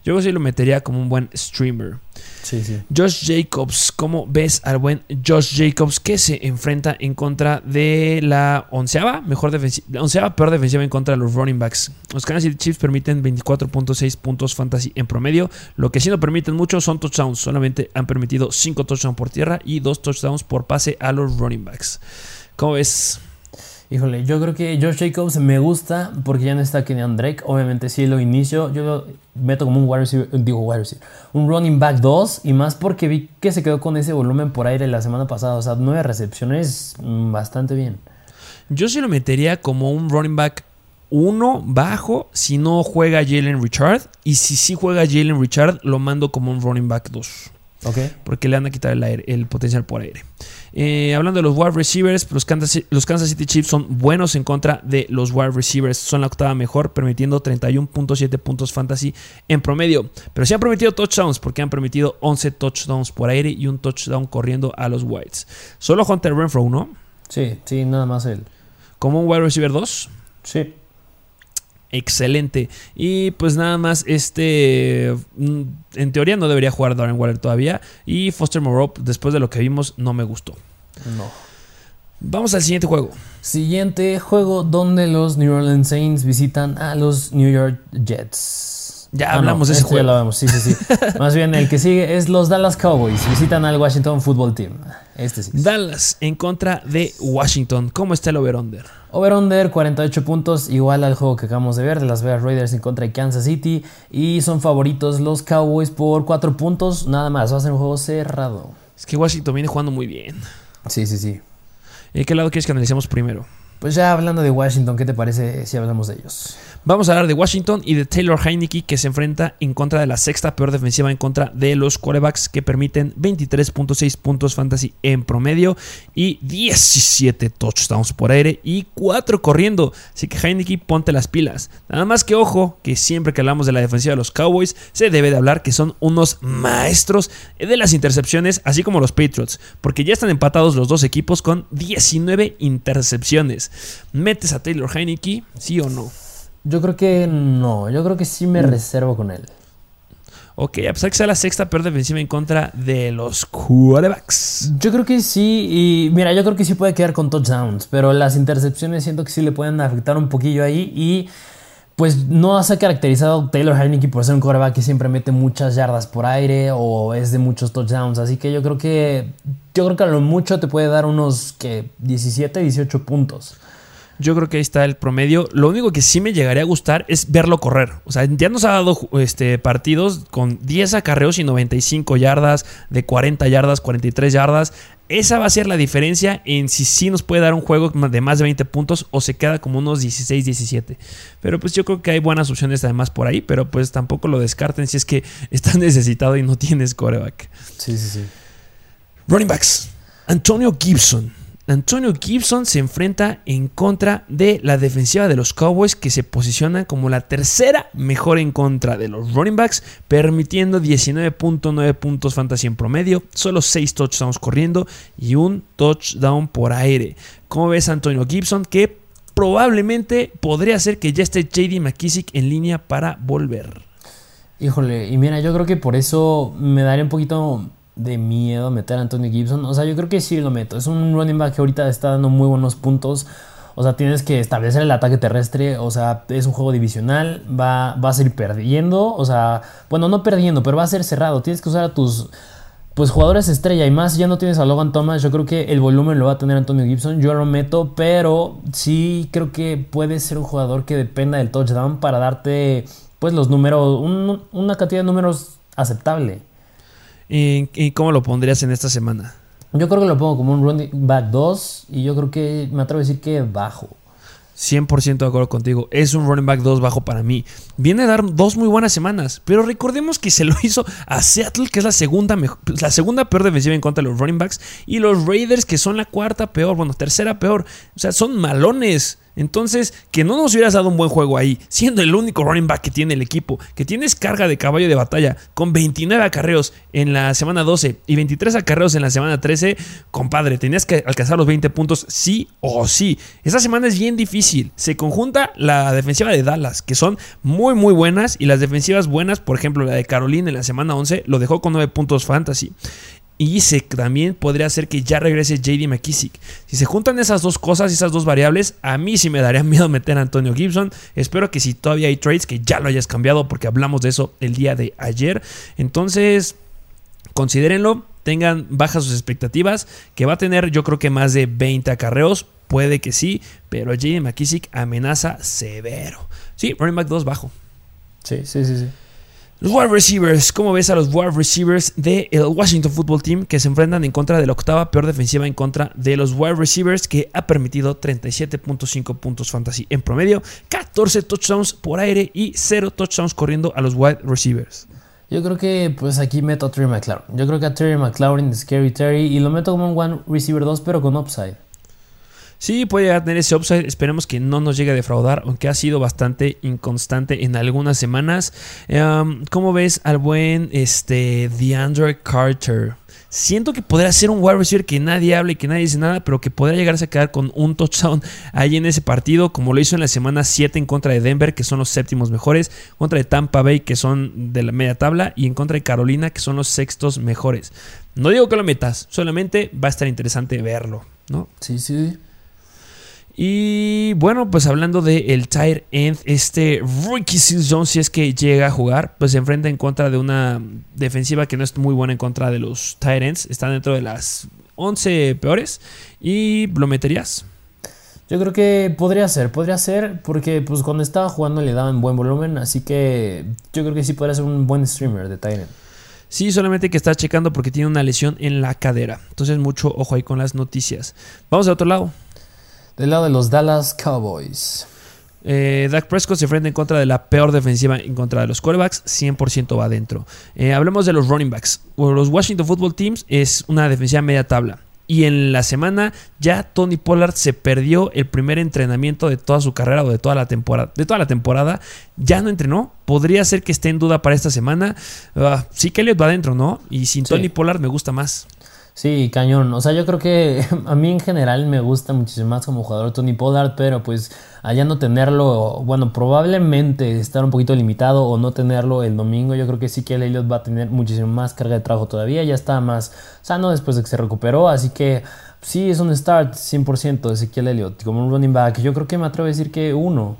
Yo sí lo metería como un buen streamer. Sí, sí. Josh Jacobs, ¿cómo ves al buen Josh Jacobs que se enfrenta en contra de la onceava, mejor defensiva, onceava peor defensiva en contra de los running backs? Los Kansas City Chiefs permiten 24.6 puntos fantasy en promedio. Lo que sí no permiten mucho son touchdowns. Solamente han permitido 5 touchdowns por tierra y 2 touchdowns por pase a los running backs. ¿Cómo ves? Híjole, yo creo que Josh Jacobs me gusta porque ya no está Kenyan Drake. Obviamente, si lo inicio, yo meto como un wide receiver, digo wide receiver, un running back 2 y más porque vi que se quedó con ese volumen por aire la semana pasada. O sea, nueve recepciones, mm, bastante bien. Yo sí lo metería como un running back 1 bajo si no juega Jalen Richard. Y si sí juega Jalen Richard, lo mando como un running back 2. Ok. Porque le van a quitar el, aire, el potencial por aire. Eh, hablando de los wide receivers, los Kansas, los Kansas, City Chiefs son buenos en contra de los wide receivers. Son la octava mejor, permitiendo 31.7 puntos fantasy en promedio. Pero sí han permitido touchdowns, porque han permitido 11 touchdowns por aire y un touchdown corriendo a los Whites. Solo Hunter Renfro, ¿no? Sí, sí, nada más él. ¿Como un wide receiver 2? Sí excelente. Y pues nada más, este, mm, en teoría no debería jugar Darren Waller todavía. Y Foster Moreau, después de lo que vimos, no me gustó. No. Vamos al siguiente juego. Siguiente juego donde los New Orleans Saints visitan a los New York Jets. Ya hablamos de ese juego. Ya lo sí, sí, sí. Más bien el que sigue es los Dallas Cowboys. Visitan al Washington Football Team. Este sí. Dallas en contra de Washington. ¿Cómo está el over-under? Over-under 48 puntos, igual al juego que acabamos de ver de las Vegas Raiders en contra de Kansas City. Y son favoritos los Cowboys por 4 puntos, nada más. Va a ser un juego cerrado. Es que Washington viene jugando muy bien. Sí, sí, sí. ¿Y qué lado quieres que analicemos primero? Pues ya hablando de Washington, ¿qué te parece si hablamos de ellos? Vamos a hablar de Washington y de Taylor Heineke que se enfrenta en contra de la sexta peor defensiva en contra de los quarterbacks que permiten 23.6 puntos fantasy en promedio y 17 touchdowns por aire y 4 corriendo. Así que Heineke ponte las pilas. Nada más que ojo que siempre que hablamos de la defensiva de los Cowboys se debe de hablar que son unos maestros de las intercepciones así como los Patriots porque ya están empatados los dos equipos con 19 intercepciones. ¿Metes a Taylor Heineke? ¿Sí o no? Yo creo que no. Yo creo que sí me mm. reservo con él. Ok, a pesar que sea la sexta peor defensiva en contra de los quarterbacks. Yo creo que sí, y mira, yo creo que sí puede quedar con touchdowns, pero las intercepciones siento que sí le pueden afectar un poquillo ahí y pues no se ha caracterizado Taylor Heineke por ser un quarterback que siempre mete muchas yardas por aire o es de muchos touchdowns, así que yo creo que yo creo que a lo mucho te puede dar unos que 17, 18 puntos. Yo creo que ahí está el promedio. Lo único que sí me llegaría a gustar es verlo correr. O sea, ya nos ha dado este, partidos con 10 acarreos y 95 yardas, de 40 yardas, 43 yardas. Esa va a ser la diferencia en si sí nos puede dar un juego de más de 20 puntos o se queda como unos 16, 17. Pero pues yo creo que hay buenas opciones además por ahí, pero pues tampoco lo descarten si es que estás necesitado y no tienes coreback. Sí, sí, sí. Running backs. Antonio Gibson. Antonio Gibson se enfrenta en contra de la defensiva de los Cowboys que se posiciona como la tercera mejor en contra de los running backs, permitiendo 19.9 puntos fantasy en promedio, solo 6 touchdowns corriendo y un touchdown por aire. ¿Cómo ves Antonio Gibson que probablemente podría ser que ya esté JD McKissick en línea para volver? Híjole, y mira, yo creo que por eso me daría un poquito de miedo meter a Antonio Gibson. O sea, yo creo que sí lo meto. Es un running back que ahorita está dando muy buenos puntos. O sea, tienes que establecer el ataque terrestre. O sea, es un juego divisional. Va, va a ser perdiendo. O sea, bueno, no perdiendo, pero va a ser cerrado. Tienes que usar a tus pues jugadores estrella y más ya no tienes a Logan Thomas, yo creo que el volumen lo va a tener Antonio Gibson, yo lo meto, pero sí creo que puede ser un jugador que dependa del touchdown para darte pues los números, una cantidad de números aceptable. ¿Y cómo lo pondrías en esta semana? Yo creo que lo pongo como un running back 2 y yo creo que me atrevo a decir que bajo. 100% de acuerdo contigo. Es un running back 2 bajo para mí. Viene a dar dos muy buenas semanas. Pero recordemos que se lo hizo a Seattle, que es la segunda, la segunda peor defensiva en contra de los running backs. Y los Raiders, que son la cuarta peor. Bueno, tercera peor. O sea, son malones. Entonces, que no nos hubieras dado un buen juego ahí, siendo el único running back que tiene el equipo, que tienes carga de caballo de batalla con 29 acarreos en la semana 12 y 23 acarreos en la semana 13, compadre, tenías que alcanzar los 20 puntos sí o sí. Esta semana es bien difícil. Se conjunta la defensiva de Dallas, que son muy muy buenas, y las defensivas buenas, por ejemplo, la de Carolina en la semana 11 lo dejó con 9 puntos fantasy. Y se, también podría ser que ya regrese JD McKissick. Si se juntan esas dos cosas, esas dos variables, a mí sí me daría miedo meter a Antonio Gibson. Espero que si todavía hay trades, que ya lo hayas cambiado, porque hablamos de eso el día de ayer. Entonces, considérenlo, tengan bajas sus expectativas, que va a tener yo creo que más de 20 acarreos. Puede que sí, pero JD McKissick amenaza severo. Sí, running back 2 bajo. Sí, sí, sí, sí. Los wide receivers, ¿cómo ves a los wide receivers del Washington Football Team que se enfrentan en contra de la octava peor defensiva en contra de los wide receivers que ha permitido 37.5 puntos fantasy en promedio, 14 touchdowns por aire y 0 touchdowns corriendo a los wide receivers? Yo creo que pues aquí meto a Terry McLaurin. Yo creo que a Terry McLaurin de Scary Terry y lo meto como un one receiver 2 pero con upside. Sí, puede llegar a tener ese upside. Esperemos que no nos llegue a defraudar, aunque ha sido bastante inconstante en algunas semanas. Em, ¿Cómo ves al buen este, DeAndre Carter? Siento que podría ser un wide receiver que nadie hable y que nadie dice nada, pero que podría llegarse a quedar con un touchdown ahí en ese partido, como lo hizo en la semana 7 en contra de Denver, que son los séptimos mejores, contra de Tampa Bay, que son de la media tabla, y en contra de Carolina, que son los sextos mejores. No digo que lo metas, solamente va a estar interesante verlo, ¿no? Sí, sí. Y bueno, pues hablando del el tight end, este Ricky Seals si es que llega a jugar, pues se enfrenta en contra de una defensiva que no es muy buena en contra de los tight ends. Está dentro de las 11 peores. ¿Y lo meterías? Yo creo que podría ser, podría ser, porque pues cuando estaba jugando le daban buen volumen, así que yo creo que sí podría ser un buen streamer de Tyrant. Sí, solamente que está checando porque tiene una lesión en la cadera. Entonces mucho ojo ahí con las noticias. Vamos al otro lado. Del lado de los Dallas Cowboys. Eh, Dak Prescott se enfrenta en contra de la peor defensiva en contra de los quarterbacks, 100% va adentro. Eh, hablemos de los running backs. Los Washington Football Teams es una defensiva media tabla. Y en la semana ya Tony Pollard se perdió el primer entrenamiento de toda su carrera o de toda la temporada. De toda la temporada ya no entrenó. Podría ser que esté en duda para esta semana. Uh, sí que Elliot va adentro, ¿no? Y sin Tony Pollard me gusta más. Sí, cañón. O sea, yo creo que a mí en general me gusta muchísimo más como jugador Tony Pollard, pero pues allá no tenerlo, bueno, probablemente estar un poquito limitado o no tenerlo el domingo, yo creo que sí que el Elliot va a tener muchísimo más carga de trabajo todavía, ya está más sano después de que se recuperó, así que sí es un start 100% de Ezequiel Elliott como un running back. Yo creo que me atrevo a decir que uno.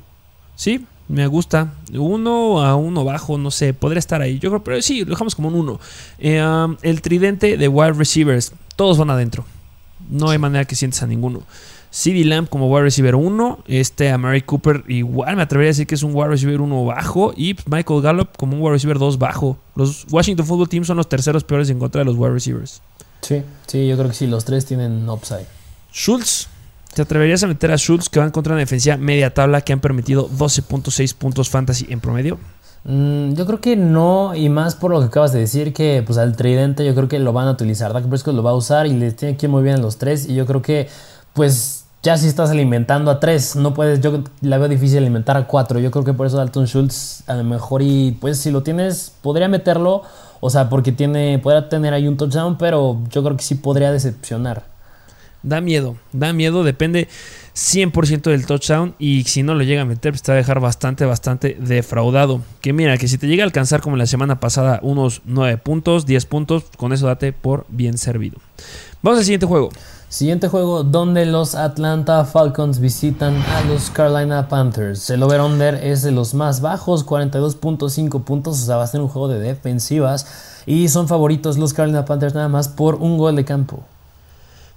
Sí, me gusta. Uno a uno bajo, no sé, podría estar ahí. Yo creo, pero sí, lo dejamos como un uno. Eh, um, el tridente de wide receivers, todos van adentro. No hay manera que sientes a ninguno. CD Lamb como wide receiver 1. Este a Mary Cooper igual me atrevería a decir que es un wide receiver 1 bajo. Y Michael Gallup como un wide receiver 2 bajo. Los Washington Football Team son los terceros peores en contra de los wide receivers. Sí, sí, yo creo que sí, los tres tienen upside. Schultz ¿Te atreverías a meter a Schultz que van contra una defensiva media tabla que han permitido 12.6 puntos fantasy en promedio? Mm, yo creo que no, y más por lo que acabas de decir, que pues al tridente yo creo que lo van a utilizar. Dak Prescott lo va a usar y le tiene que ir muy bien a los tres. Y yo creo que, pues, ya si estás alimentando a tres, no puedes, yo la veo difícil alimentar a cuatro. Yo creo que por eso Dalton Schultz a lo mejor, y pues si lo tienes, podría meterlo. O sea, porque tiene, podría tener ahí un touchdown, pero yo creo que sí podría decepcionar da miedo, da miedo, depende 100% del touchdown y si no lo llega a meter, pues te va a dejar bastante, bastante defraudado. Que mira, que si te llega a alcanzar como la semana pasada unos 9 puntos, 10 puntos, con eso date por bien servido. Vamos al siguiente juego. Siguiente juego donde los Atlanta Falcons visitan a los Carolina Panthers. El over-under es de los más bajos, 42.5 puntos, o sea, va a ser un juego de defensivas. Y son favoritos los Carolina Panthers nada más por un gol de campo.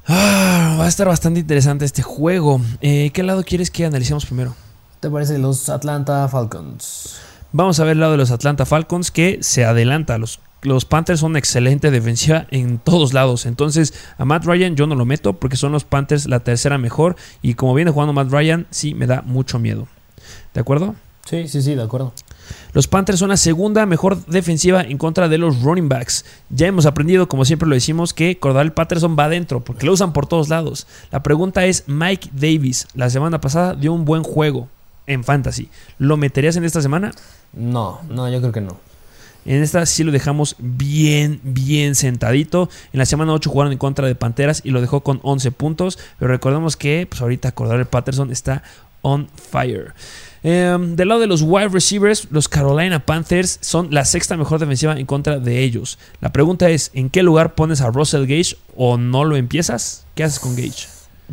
Ah, va a estar bastante interesante este juego. Eh, ¿Qué lado quieres que analicemos primero? ¿Te parece los Atlanta Falcons? Vamos a ver el lado de los Atlanta Falcons que se adelanta. Los, los Panthers son excelente defensiva en todos lados. Entonces a Matt Ryan yo no lo meto porque son los Panthers la tercera mejor. Y como viene jugando Matt Ryan, sí me da mucho miedo. ¿De acuerdo? Sí, sí, sí, de acuerdo. Los Panthers son la segunda mejor defensiva en contra de los running backs. Ya hemos aprendido, como siempre lo decimos, que Cordell Patterson va adentro, porque lo usan por todos lados. La pregunta es, Mike Davis, la semana pasada dio un buen juego en fantasy. ¿Lo meterías en esta semana? No, no, yo creo que no. En esta sí lo dejamos bien, bien sentadito. En la semana 8 jugaron en contra de Panteras y lo dejó con 11 puntos. Pero recordemos que pues ahorita Cordell Patterson está on fire. Em, del lado de los wide receivers, los Carolina Panthers son la sexta mejor defensiva en contra de ellos. La pregunta es, ¿en qué lugar pones a Russell Gage o no lo empiezas? ¿Qué haces con Gage?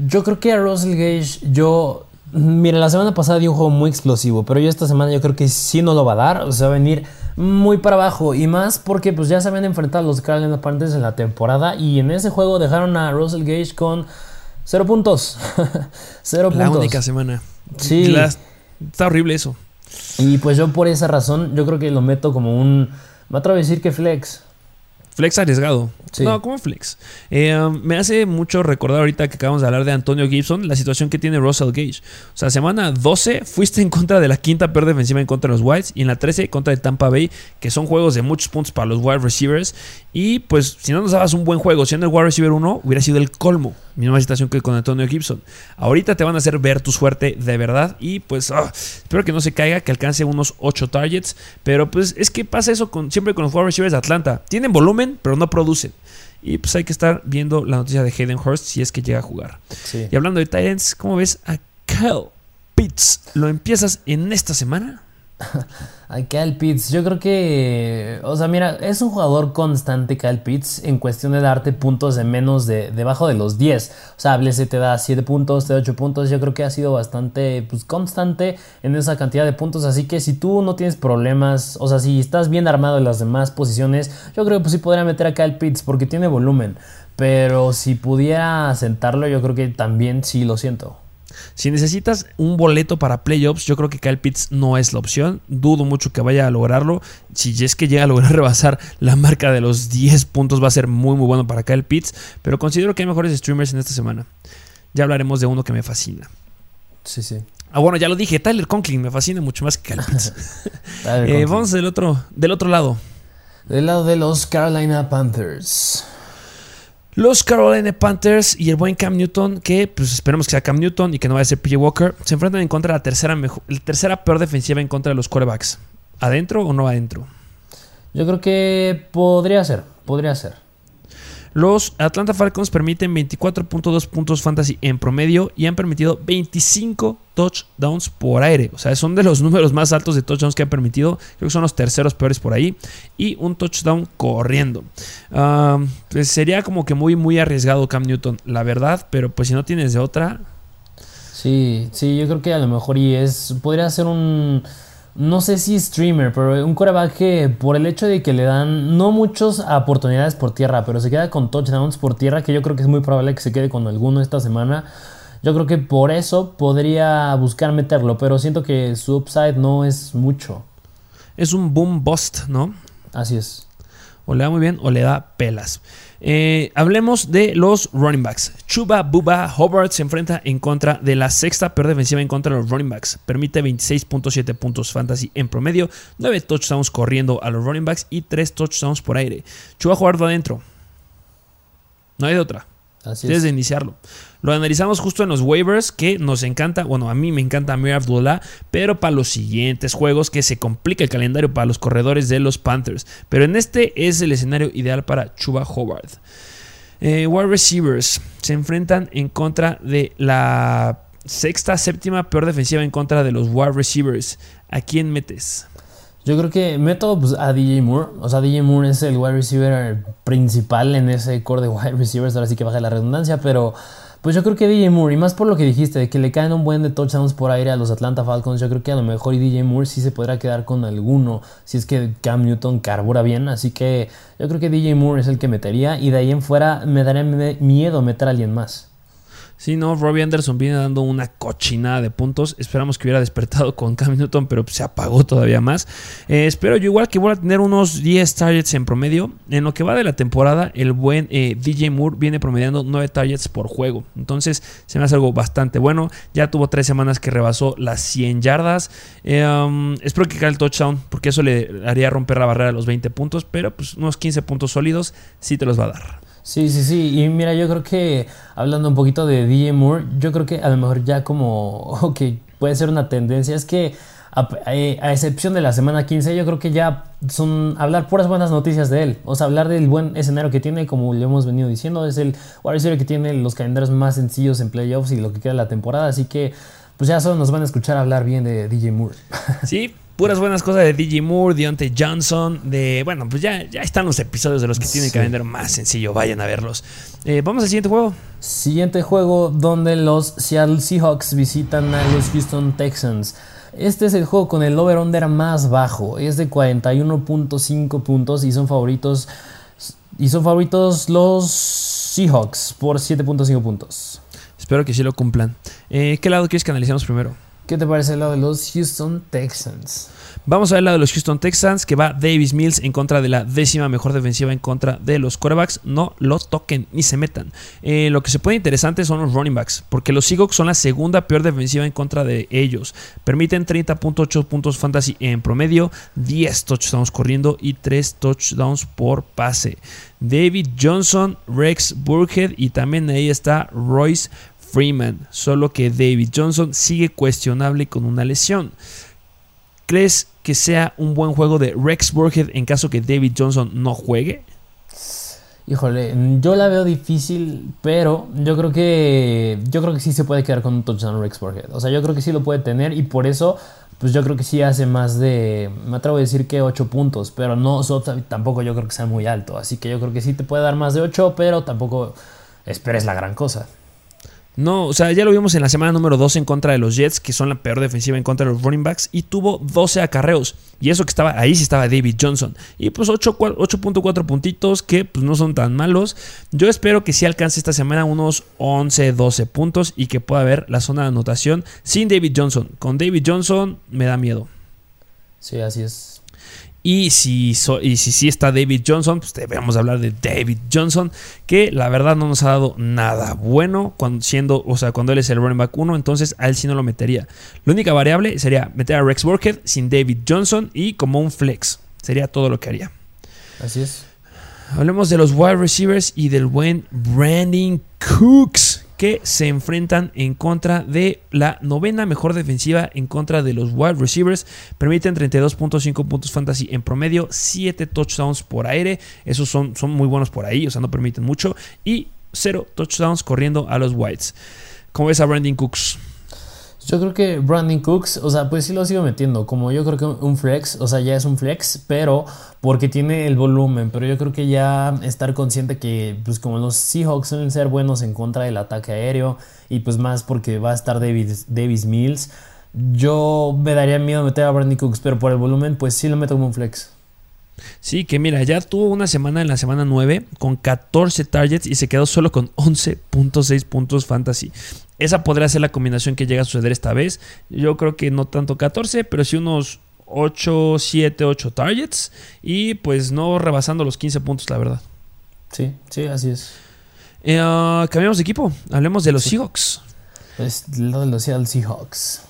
Yo creo que a Russell Gage, yo... Mira, la semana pasada dio un juego muy explosivo, pero yo esta semana yo creo que sí no lo va a dar, o sea, va a venir muy para abajo y más porque pues ya se habían enfrentado a los Carolina Panthers en la temporada y en ese juego dejaron a Russell Gage con cero puntos. cero la puntos. única semana. Sí. Está horrible eso. Y pues yo por esa razón, yo creo que lo meto como un. Me atrevo a decir que flex. Flex arriesgado. Sí. No, ¿cómo flex? Eh, um, me hace mucho recordar ahorita que acabamos de hablar de Antonio Gibson, la situación que tiene Russell Gage. O sea, semana 12 fuiste en contra de la quinta peor defensiva en contra de los Whites y en la 13 contra de Tampa Bay, que son juegos de muchos puntos para los wide receivers. Y pues, si no nos dabas un buen juego siendo el wide receiver 1, hubiera sido el colmo. Misma situación que con Antonio Gibson. Ahorita te van a hacer ver tu suerte de verdad y pues ah, espero que no se caiga, que alcance unos 8 targets. Pero pues es que pasa eso con, siempre con los wide receivers de Atlanta. Tienen volumen, pero no producen. Y pues hay que estar viendo la noticia de Hayden Hurst si es que llega a jugar. Sí. Y hablando de Titans, ¿cómo ves a Kyle Pitts? ¿Lo empiezas en esta semana? Kyle Pitts, yo creo que. O sea, mira, es un jugador constante, Kyle Pitts, en cuestión de darte puntos de menos de debajo de los 10. O sea, Blesse te da 7 puntos, te da 8 puntos. Yo creo que ha sido bastante pues, constante en esa cantidad de puntos. Así que si tú no tienes problemas, o sea, si estás bien armado en las demás posiciones, yo creo que pues, sí podría meter a Kyle Pitts porque tiene volumen. Pero si pudiera sentarlo, yo creo que también sí lo siento. Si necesitas un boleto para playoffs, yo creo que Kyle Pitts no es la opción. Dudo mucho que vaya a lograrlo. Si es que llega a lograr rebasar la marca de los 10 puntos, va a ser muy, muy bueno para Kyle Pitts. Pero considero que hay mejores streamers en esta semana. Ya hablaremos de uno que me fascina. Sí, sí. Ah, bueno, ya lo dije. Tyler Conklin me fascina mucho más que Kyle Pitts. Eh, vamos del otro, del otro lado. Del lado de los Carolina Panthers. Los Carolina Panthers y el buen Cam Newton, que pues esperemos que sea Cam Newton y que no vaya a ser PJ Walker, se enfrentan en contra de la tercera, mejo- la tercera peor defensiva en contra de los quarterbacks. ¿Adentro o no adentro? Yo creo que podría ser, podría ser. Los Atlanta Falcons permiten 24.2 puntos fantasy en promedio y han permitido 25 touchdowns por aire. O sea, son de los números más altos de touchdowns que han permitido. Creo que son los terceros peores por ahí. Y un touchdown corriendo. Ah, pues sería como que muy, muy arriesgado Cam Newton, la verdad. Pero pues si no tienes de otra, Sí, sí, yo creo que a lo mejor y es. Podría ser un. No sé si streamer, pero un coreback que por el hecho de que le dan no muchas oportunidades por tierra, pero se queda con touchdowns por tierra, que yo creo que es muy probable que se quede con alguno esta semana. Yo creo que por eso podría buscar meterlo, pero siento que su upside no es mucho. es un boom bust, ¿no? Así es. O le da muy bien o le da pelas. Eh, hablemos de los running backs. Chuba Buba Hobart se enfrenta en contra de la sexta peor defensiva en contra de los running backs. Permite 26.7 puntos fantasy en promedio, 9 touchdowns corriendo a los running backs y 3 touchdowns por aire. Chuba Hobart va adentro. No hay de otra. Así Tienes de iniciarlo. Lo analizamos justo en los waivers, que nos encanta. Bueno, a mí me encanta Amir Abdullah, pero para los siguientes juegos que se complica el calendario para los corredores de los Panthers. Pero en este es el escenario ideal para Chuba Howard. Eh, wide receivers se enfrentan en contra de la sexta, séptima peor defensiva en contra de los wide receivers. ¿A quién metes? Yo creo que meto pues, a DJ Moore. O sea, DJ Moore es el wide receiver principal en ese core de wide receivers. Ahora sí que baja la redundancia, pero pues yo creo que DJ Moore, y más por lo que dijiste, de que le caen un buen de touchdowns por aire a los Atlanta Falcons, yo creo que a lo mejor DJ Moore sí se podrá quedar con alguno, si es que Cam Newton carbura bien. Así que yo creo que DJ Moore es el que metería, y de ahí en fuera me daría miedo meter a alguien más. Sí, no, Robbie Anderson viene dando una cochinada de puntos. Esperamos que hubiera despertado con Cam Newton, pero se apagó todavía más. Eh, espero yo igual que voy a tener unos 10 targets en promedio. En lo que va de la temporada, el buen eh, DJ Moore viene promediando 9 targets por juego. Entonces se me hace algo bastante bueno. Ya tuvo 3 semanas que rebasó las 100 yardas. Eh, um, espero que caiga el touchdown, porque eso le haría romper la barrera de los 20 puntos. Pero pues unos 15 puntos sólidos sí te los va a dar. Sí, sí, sí. Y mira, yo creo que hablando un poquito de DJ Moore, yo creo que a lo mejor ya como que puede ser una tendencia, es que a, excepción de la semana 15, yo creo que ya son hablar puras buenas noticias de él. O sea, hablar del buen escenario que tiene, como le hemos venido diciendo, es el wide que tiene los calendarios más sencillos en playoffs y lo que queda de la temporada. Así que, pues ya solo nos van a escuchar hablar bien de DJ Moore. Sí, puras buenas cosas de DJ Moore, Deontay Johnson, de, bueno, pues ya, ya están los episodios de los que tienen que vender más sencillo, vayan a verlos. Eh, vamos al siguiente juego. Siguiente juego donde los Seattle Seahawks visitan a los Houston Texans. Este es el juego con el over-under más bajo, es de 41.5 puntos y son favoritos y son favoritos los Seahawks por 7.5 puntos. Espero que sí lo cumplan. Eh, ¿Qué lado quieres que analicemos primero? ¿Qué te parece el lado de los Houston Texans? Vamos a ver el lado de los Houston Texans, que va Davis Mills en contra de la décima mejor defensiva en contra de los quarterbacks. No lo toquen ni se metan. Eh, lo que se puede interesante son los running backs, porque los Seahawks son la segunda peor defensiva en contra de ellos. Permiten 30.8 puntos fantasy en promedio, 10 touchdowns corriendo y 3 touchdowns por pase. David Johnson, Rex Burkhead y también ahí está Royce Freeman, solo que David Johnson sigue cuestionable con una lesión. ¿Crees que sea un buen juego de Rex Burkhead en caso que David Johnson no juegue? Híjole, yo la veo difícil, pero yo creo que yo creo que sí se puede quedar con un touchdown Rex Burkhead. O sea, yo creo que sí lo puede tener y por eso pues yo creo que sí hace más de me atrevo a decir que 8 puntos, pero no tampoco yo creo que sea muy alto, así que yo creo que sí te puede dar más de 8, pero tampoco esperes la gran cosa. No, o sea, ya lo vimos en la semana número 12 en contra de los Jets, que son la peor defensiva en contra de los running backs, y tuvo 12 acarreos. Y eso que estaba ahí sí estaba David Johnson. Y pues 8.4 puntitos, que pues no son tan malos. Yo espero que sí alcance esta semana unos 11, 12 puntos y que pueda haber la zona de anotación sin David Johnson. Con David Johnson me da miedo. Sí, así es. Y si, y si sí está David Johnson, pues debemos hablar de David Johnson, que la verdad no nos ha dado nada bueno cuando, siendo, o sea, cuando él es el running back 1, entonces a él sí no lo metería. La única variable sería meter a Rex Burkhead sin David Johnson y como un flex. Sería todo lo que haría. Así es. Hablemos de los wide receivers y del buen Brandon Cooks que se enfrentan en contra de la novena mejor defensiva en contra de los wide receivers. Permiten 32.5 puntos fantasy en promedio, 7 touchdowns por aire. Esos son, son muy buenos por ahí, o sea, no permiten mucho. Y 0 touchdowns corriendo a los Whites. ¿Cómo ves a Brandon Cooks? Yo creo que Brandon Cooks, o sea, pues sí lo sigo metiendo. Como yo creo que un flex, o sea, ya es un flex, pero porque tiene el volumen. Pero yo creo que ya estar consciente que, pues como los Seahawks suelen ser buenos en contra del ataque aéreo, y pues más porque va a estar Davis, Davis Mills, yo me daría miedo meter a Brandon Cooks, pero por el volumen, pues sí lo meto como un flex. Sí, que mira, ya tuvo una semana en la semana 9 con 14 targets y se quedó solo con 11.6 puntos fantasy. Esa podría ser la combinación que llega a suceder esta vez. Yo creo que no tanto 14, pero sí unos 8, 7, 8 targets. Y pues no rebasando los 15 puntos, la verdad. Sí, sí, así es. Eh, ah, cambiamos de equipo. Hablemos de los Seahawks. Es lo de los Seahawks.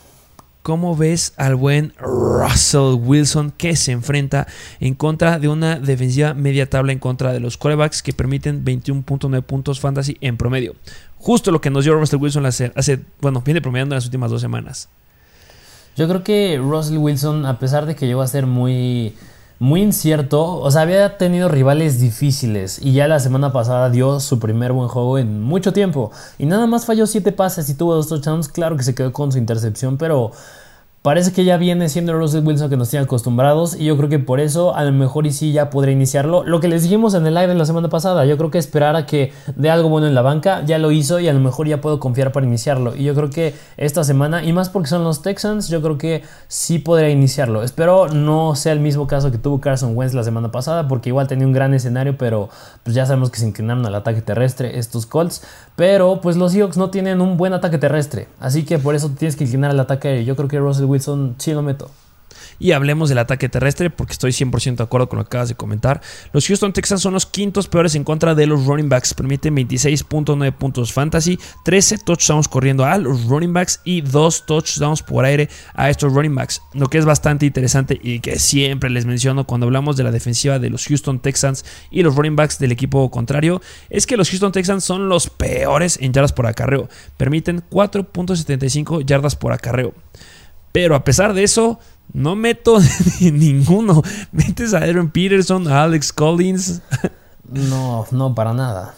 ¿Cómo ves al buen Russell Wilson que se enfrenta en contra de una defensiva media tabla en contra de los quarterbacks que permiten 21.9 puntos fantasy en promedio? Justo lo que nos dio Russell Wilson hace, hace, bueno, viene promediando en las últimas dos semanas. Yo creo que Russell Wilson, a pesar de que llegó a ser muy, muy incierto, o sea, había tenido rivales difíciles y ya la semana pasada dio su primer buen juego en mucho tiempo. Y nada más falló siete pases y tuvo dos touchdowns, claro que se quedó con su intercepción, pero Parece que ya viene siendo el Russell Wilson que nos tiene acostumbrados y yo creo que por eso a lo mejor y sí ya podrá iniciarlo. Lo que les dijimos en el aire la semana pasada, yo creo que esperar a que dé algo bueno en la banca, ya lo hizo y a lo mejor ya puedo confiar para iniciarlo. Y yo creo que esta semana, y más porque son los Texans, yo creo que sí podrá iniciarlo. Espero no sea el mismo caso que tuvo Carson Wentz la semana pasada, porque igual tenía un gran escenario, pero pues ya sabemos que se inclinaron al ataque terrestre estos Colts. Pero pues los Seahawks no tienen un buen ataque terrestre, así que por eso tienes que inclinar al ataque aéreo. Yo creo que Russell Wilson sí lo meto. Y hablemos del ataque terrestre, porque estoy 100% de acuerdo con lo que acabas de comentar. Los Houston Texans son los quintos peores en contra de los running backs. Permiten 26.9 puntos fantasy, 13 touchdowns corriendo a los running backs y 2 touchdowns por aire a estos running backs. Lo que es bastante interesante y que siempre les menciono cuando hablamos de la defensiva de los Houston Texans y los running backs del equipo contrario, es que los Houston Texans son los peores en yardas por acarreo. Permiten 4.75 yardas por acarreo. Pero a pesar de eso, no meto ninguno. Metes a Aaron Peterson, a Alex Collins. No, no, para nada.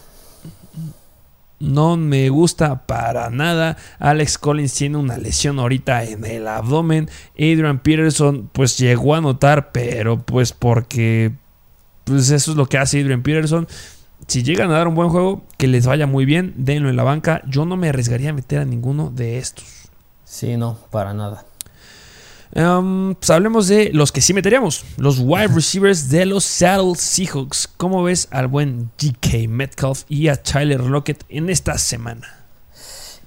No me gusta para nada. Alex Collins tiene una lesión ahorita en el abdomen. Adrian Peterson pues llegó a notar, pero pues porque pues eso es lo que hace Adrian Peterson. Si llegan a dar un buen juego, que les vaya muy bien, denlo en la banca. Yo no me arriesgaría a meter a ninguno de estos. Sí, no, para nada. Um, pues hablemos de los que sí meteríamos. Los wide receivers de los Seattle Seahawks. ¿Cómo ves al buen DK Metcalf y a Tyler Lockett en esta semana?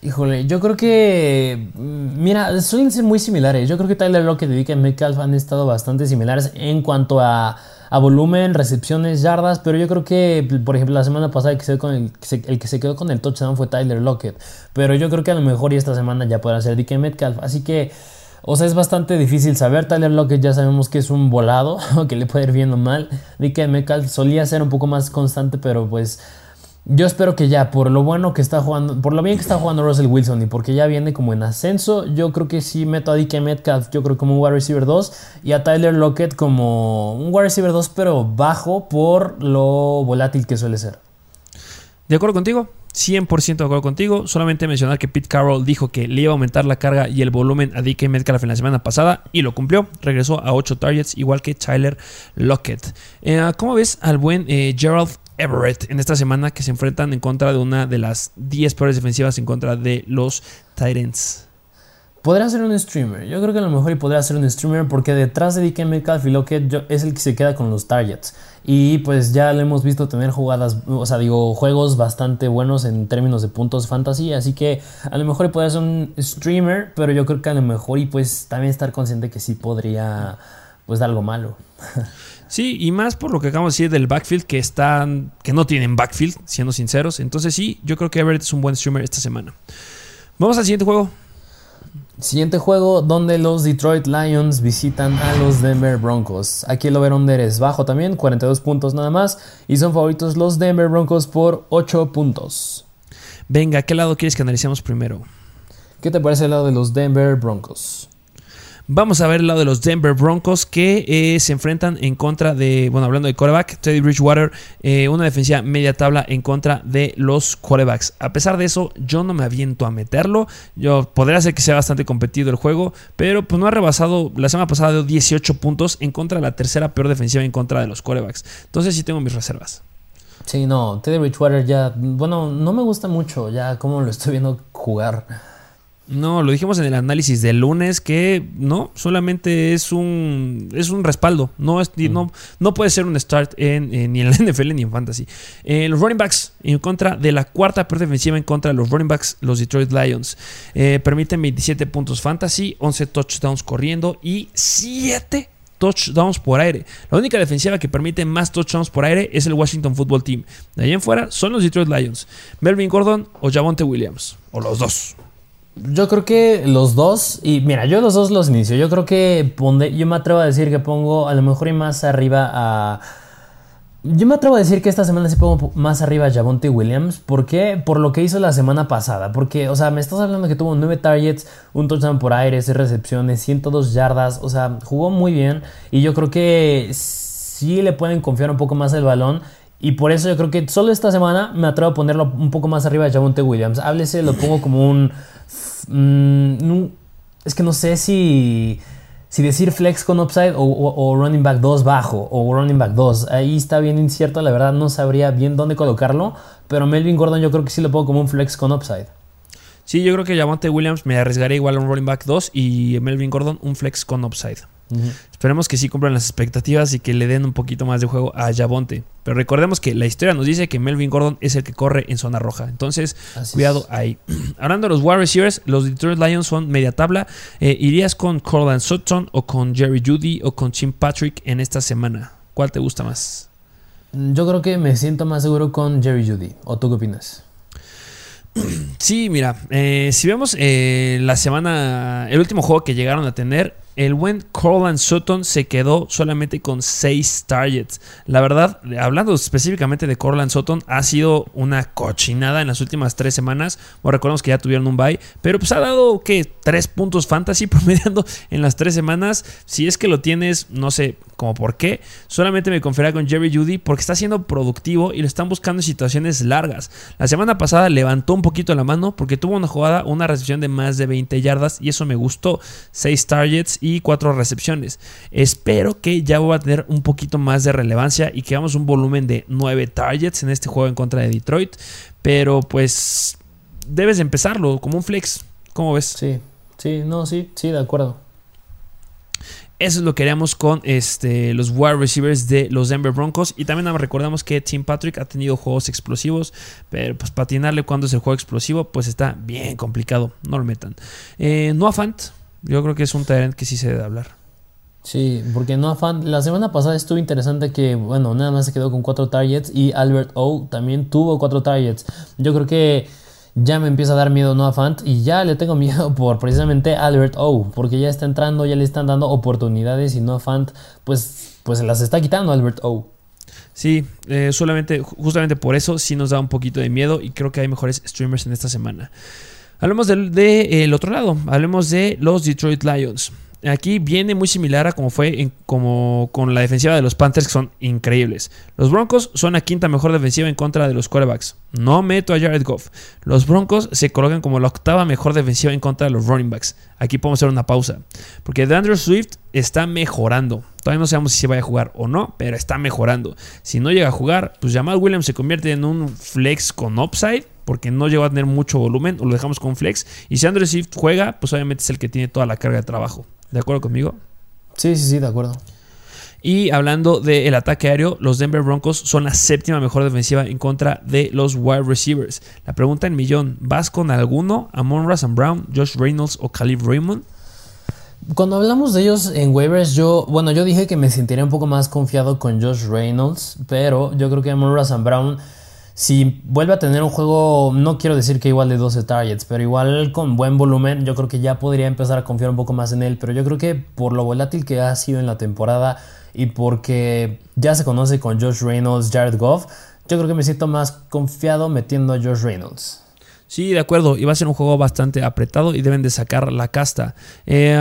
Híjole, yo creo que. mm, Mira, suelen ser muy similares. Yo creo que Tyler Lockett y DK Metcalf han estado bastante similares en cuanto a, a volumen, recepciones, yardas. Pero yo creo que, por ejemplo, la semana pasada el que, se quedó con el, que se- el que se quedó con el touchdown fue Tyler Lockett. Pero yo creo que a lo mejor y esta semana ya podrá ser DK Metcalf. Así que. O sea, es bastante difícil saber. Tyler Lockett ya sabemos que es un volado, que le puede ir bien o mal. DK Metcalf solía ser un poco más constante, pero pues yo espero que ya, por lo bueno que está jugando, por lo bien que está jugando Russell Wilson y porque ya viene como en ascenso, yo creo que sí meto a DK Metcalf, yo creo como un wide receiver 2 y a Tyler Lockett como un wide receiver 2, pero bajo por lo volátil que suele ser. ¿De acuerdo contigo? 100% de acuerdo contigo. Solamente mencionar que Pete Carroll dijo que le iba a aumentar la carga y el volumen a DK Metcalf en la semana pasada y lo cumplió. Regresó a 8 targets, igual que Tyler Lockett. Eh, ¿Cómo ves al buen eh, Gerald Everett en esta semana que se enfrentan en contra de una de las 10 peores defensivas en contra de los Titans? Podría ser un streamer, yo creo que a lo mejor y podría ser un streamer porque detrás de DK Metcalf y Lockett es el que se queda con los targets. Y pues ya lo hemos visto tener jugadas, o sea, digo, juegos bastante buenos en términos de puntos fantasy. Así que a lo mejor y podría ser un streamer, pero yo creo que a lo mejor y pues también estar consciente que sí podría pues dar algo malo. Sí, y más por lo que acabamos de decir del backfield, que están. que no tienen backfield, siendo sinceros. Entonces sí, yo creo que Everett es un buen streamer esta semana. Vamos al siguiente juego. Siguiente juego donde los Detroit Lions visitan a los Denver Broncos. Aquí el over-under es bajo también, 42 puntos nada más. Y son favoritos los Denver Broncos por 8 puntos. Venga, ¿qué lado quieres que analicemos primero? ¿Qué te parece el lado de los Denver Broncos? Vamos a ver el lado de los Denver Broncos que eh, se enfrentan en contra de, bueno, hablando de quarterback, Teddy Bridgewater, eh, una defensiva media tabla en contra de los quarterbacks. A pesar de eso, yo no me aviento a meterlo. Yo podría ser que sea bastante competido el juego, pero pues no ha rebasado, la semana pasada dio 18 puntos en contra de la tercera peor defensiva en contra de los quarterbacks. Entonces sí tengo mis reservas. Sí, no, Teddy Bridgewater ya, bueno, no me gusta mucho ya cómo lo estoy viendo jugar. No, lo dijimos en el análisis del lunes que no, solamente es un es un respaldo, no es no, no puede ser un start en, en- ni en la NFL ni en fantasy. Eh, los running backs en contra de la cuarta peor defensiva en contra de los running backs, los Detroit Lions, Eh, permiten 27 puntos fantasy, 11 touchdowns corriendo y 7 touchdowns por aire. La única defensiva que permite más touchdowns por aire es el Washington Football Team. De ahí en fuera son los Detroit Lions, Melvin Gordon o Javonte Williams, o los dos. Yo creo que los dos, y mira, yo los dos los inicio. Yo creo que pondré, yo me atrevo a decir que pongo a lo mejor y más arriba a. Yo me atrevo a decir que esta semana sí pongo más arriba a Javonte Williams. ¿Por qué? Por lo que hizo la semana pasada. Porque, o sea, me estás hablando que tuvo 9 targets, un touchdown por aire, 6 recepciones, 102 yardas. O sea, jugó muy bien. Y yo creo que sí le pueden confiar un poco más el balón. Y por eso yo creo que solo esta semana me atrevo a ponerlo un poco más arriba de Javonte Williams. Háblese, lo pongo como un. Mm, es que no sé si, si decir flex con upside o, o, running back 2 bajo o running back 2. Ahí está bien incierto, la verdad no sabría bien dónde colocarlo, pero Melvin Gordon yo creo que sí lo pongo como un flex con upside. Sí, yo creo que Javante Williams me arriesgaría igual a un running back 2 y Melvin Gordon un flex con upside. Esperemos que sí cumplan las expectativas y que le den un poquito más de juego a Javonte. Pero recordemos que la historia nos dice que Melvin Gordon es el que corre en zona roja. Entonces, cuidado ahí. Hablando de los wide receivers, los Detroit Lions son media tabla. Eh, ¿Irías con Corland Sutton o con Jerry Judy o con Tim Patrick en esta semana? ¿Cuál te gusta más? Yo creo que me siento más seguro con Jerry Judy. ¿O tú qué opinas? Sí, mira, eh, si vemos eh, la semana, el último juego que llegaron a tener, el buen Corland Sutton se quedó solamente con 6 targets. La verdad, hablando específicamente de Corland Sutton, ha sido una cochinada en las últimas 3 semanas. Bueno, recordemos que ya tuvieron un bye, pero pues ha dado que 3 puntos fantasy promediando en las 3 semanas. Si es que lo tienes, no sé como por qué. Solamente me confiará con Jerry Judy porque está siendo productivo y lo están buscando en situaciones largas. La semana pasada levantó un poquito la mano porque tuvo una jugada, una recepción de más de 20 yardas y eso me gustó. 6 targets cuatro recepciones. Espero que ya va a tener un poquito más de relevancia y que hagamos un volumen de 9 targets en este juego en contra de Detroit. Pero pues debes empezarlo como un flex. ¿Cómo ves? Sí, sí, no, sí, sí, de acuerdo. Eso es lo que haríamos con este, los wide receivers de los Denver Broncos. Y también recordamos que Tim Patrick ha tenido juegos explosivos. Pero pues patinarle cuando es el juego explosivo, pues está bien complicado. No lo metan. Eh, Noah Fant, yo creo que es un talent que sí se debe hablar. Sí, porque no afán. La semana pasada estuvo interesante que, bueno, nada más se quedó con cuatro targets y Albert O también tuvo cuatro targets. Yo creo que ya me empieza a dar miedo Noah Fant y ya le tengo miedo por precisamente Albert O, porque ya está entrando, ya le están dando oportunidades y Noah Fant, pues, pues las está quitando Albert O. Sí, eh, solamente, justamente por eso sí nos da un poquito de miedo y creo que hay mejores streamers en esta semana. Hablemos del de, el otro lado, hablemos de los Detroit Lions. Aquí viene muy similar a como fue como con la defensiva de los Panthers, que son increíbles. Los Broncos son la quinta mejor defensiva en contra de los quarterbacks. No meto a Jared Goff. Los Broncos se colocan como la octava mejor defensiva en contra de los running backs. Aquí podemos hacer una pausa. Porque DeAndre Swift está mejorando. Todavía no sabemos si se vaya a jugar o no, pero está mejorando. Si no llega a jugar, pues Jamal Williams se convierte en un flex con upside porque no llegó a tener mucho volumen, o lo dejamos con flex. Y si Andrew Swift juega, pues obviamente es el que tiene toda la carga de trabajo. ¿De acuerdo conmigo? Sí, sí, sí, de acuerdo. Y hablando del ataque aéreo, los Denver Broncos son la séptima mejor defensiva en contra de los wide receivers. La pregunta en millón, ¿vas con alguno? ¿Amon Russell Brown, Josh Reynolds o Khalif Raymond? Cuando hablamos de ellos en waivers, yo, bueno, yo dije que me sentiría un poco más confiado con Josh Reynolds, pero yo creo que Amon Russell Brown si vuelve a tener un juego, no quiero decir que igual de 12 targets, pero igual con buen volumen, yo creo que ya podría empezar a confiar un poco más en él. Pero yo creo que por lo volátil que ha sido en la temporada y porque ya se conoce con Josh Reynolds, Jared Goff, yo creo que me siento más confiado metiendo a Josh Reynolds. Sí, de acuerdo. Y va a ser un juego bastante apretado y deben de sacar la casta. Eh,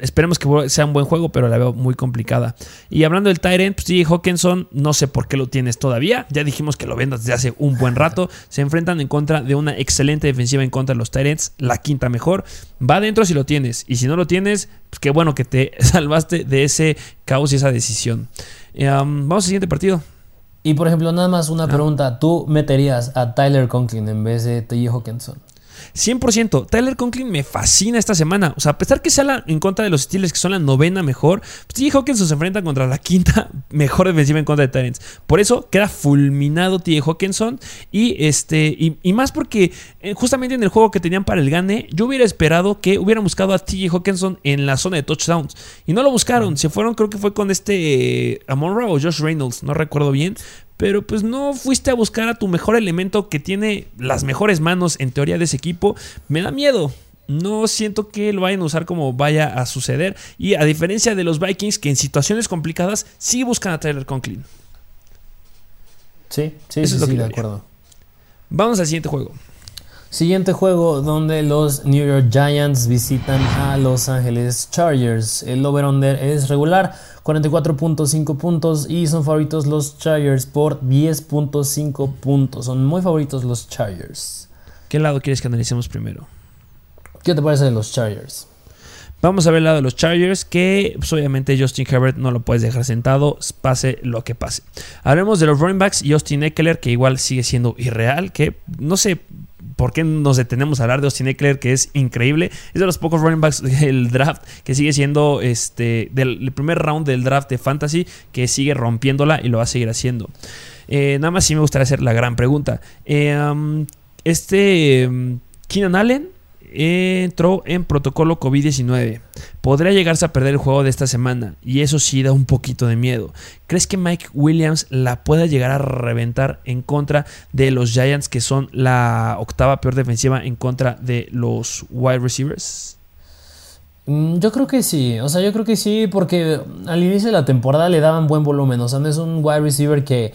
esperemos que sea un buen juego, pero la veo muy complicada. Y hablando del Tyrant, pues sí, Hawkinson, no sé por qué lo tienes todavía. Ya dijimos que lo vendas desde hace un buen rato. Se enfrentan en contra de una excelente defensiva en contra de los Tyrants, la quinta mejor. Va adentro si lo tienes. Y si no lo tienes, pues qué bueno que te salvaste de ese caos y esa decisión. Eh, vamos al siguiente partido. Y por ejemplo, nada más una pregunta. ¿Tú meterías a Tyler Conklin en vez de T.J. Hawkinson? 100%. Tyler Conklin me fascina esta semana. O sea, a pesar que sea en contra de los Steelers, que son la novena mejor, T.J. Hawkinson se enfrenta contra la quinta mejor defensiva en contra de Tyrants. Por eso queda fulminado T.J. Hawkinson. Y, este, y, más porque eh, justamente en el juego que tenían para el gane, yo hubiera esperado que hubieran buscado a T.J. Hawkinson en la zona de touchdowns. Y no lo buscaron. Se fueron, creo que fue con este eh, Amon Ra o Josh Reynolds, no recuerdo bien pero pues no fuiste a buscar a tu mejor elemento que tiene las mejores manos en teoría de ese equipo. Me da miedo. No siento que lo vayan a usar como vaya a suceder. Y a diferencia de los Vikings, que en situaciones complicadas sí buscan a Tyler Conklin. Sí, sí, sí, sí de acuerdo. Vamos al siguiente juego. Siguiente juego donde los New York Giants visitan a Los Angeles Chargers. El over-under es regular, 44.5 puntos y son favoritos los Chargers por 10.5 puntos. Son muy favoritos los Chargers. ¿Qué lado quieres que analicemos primero? ¿Qué te parece de los Chargers? Vamos a ver el lado de los Chargers, que pues, obviamente Justin Herbert no lo puedes dejar sentado, pase lo que pase. Hablemos de los running backs, Justin Eckler, que igual sigue siendo irreal, que no sé por qué nos detenemos a hablar de Austin Eckler, que es increíble. Es de los pocos running backs del draft que sigue siendo este del primer round del draft de fantasy, que sigue rompiéndola y lo va a seguir haciendo. Eh, nada más sí me gustaría hacer la gran pregunta. Eh, um, este um, Keenan Allen entró en protocolo COVID-19. Podría llegarse a perder el juego de esta semana y eso sí da un poquito de miedo. ¿Crees que Mike Williams la pueda llegar a reventar en contra de los Giants que son la octava peor defensiva en contra de los wide receivers? Mm, yo creo que sí, o sea, yo creo que sí, porque al inicio de la temporada le daban buen volumen, o sea, no es un wide receiver que,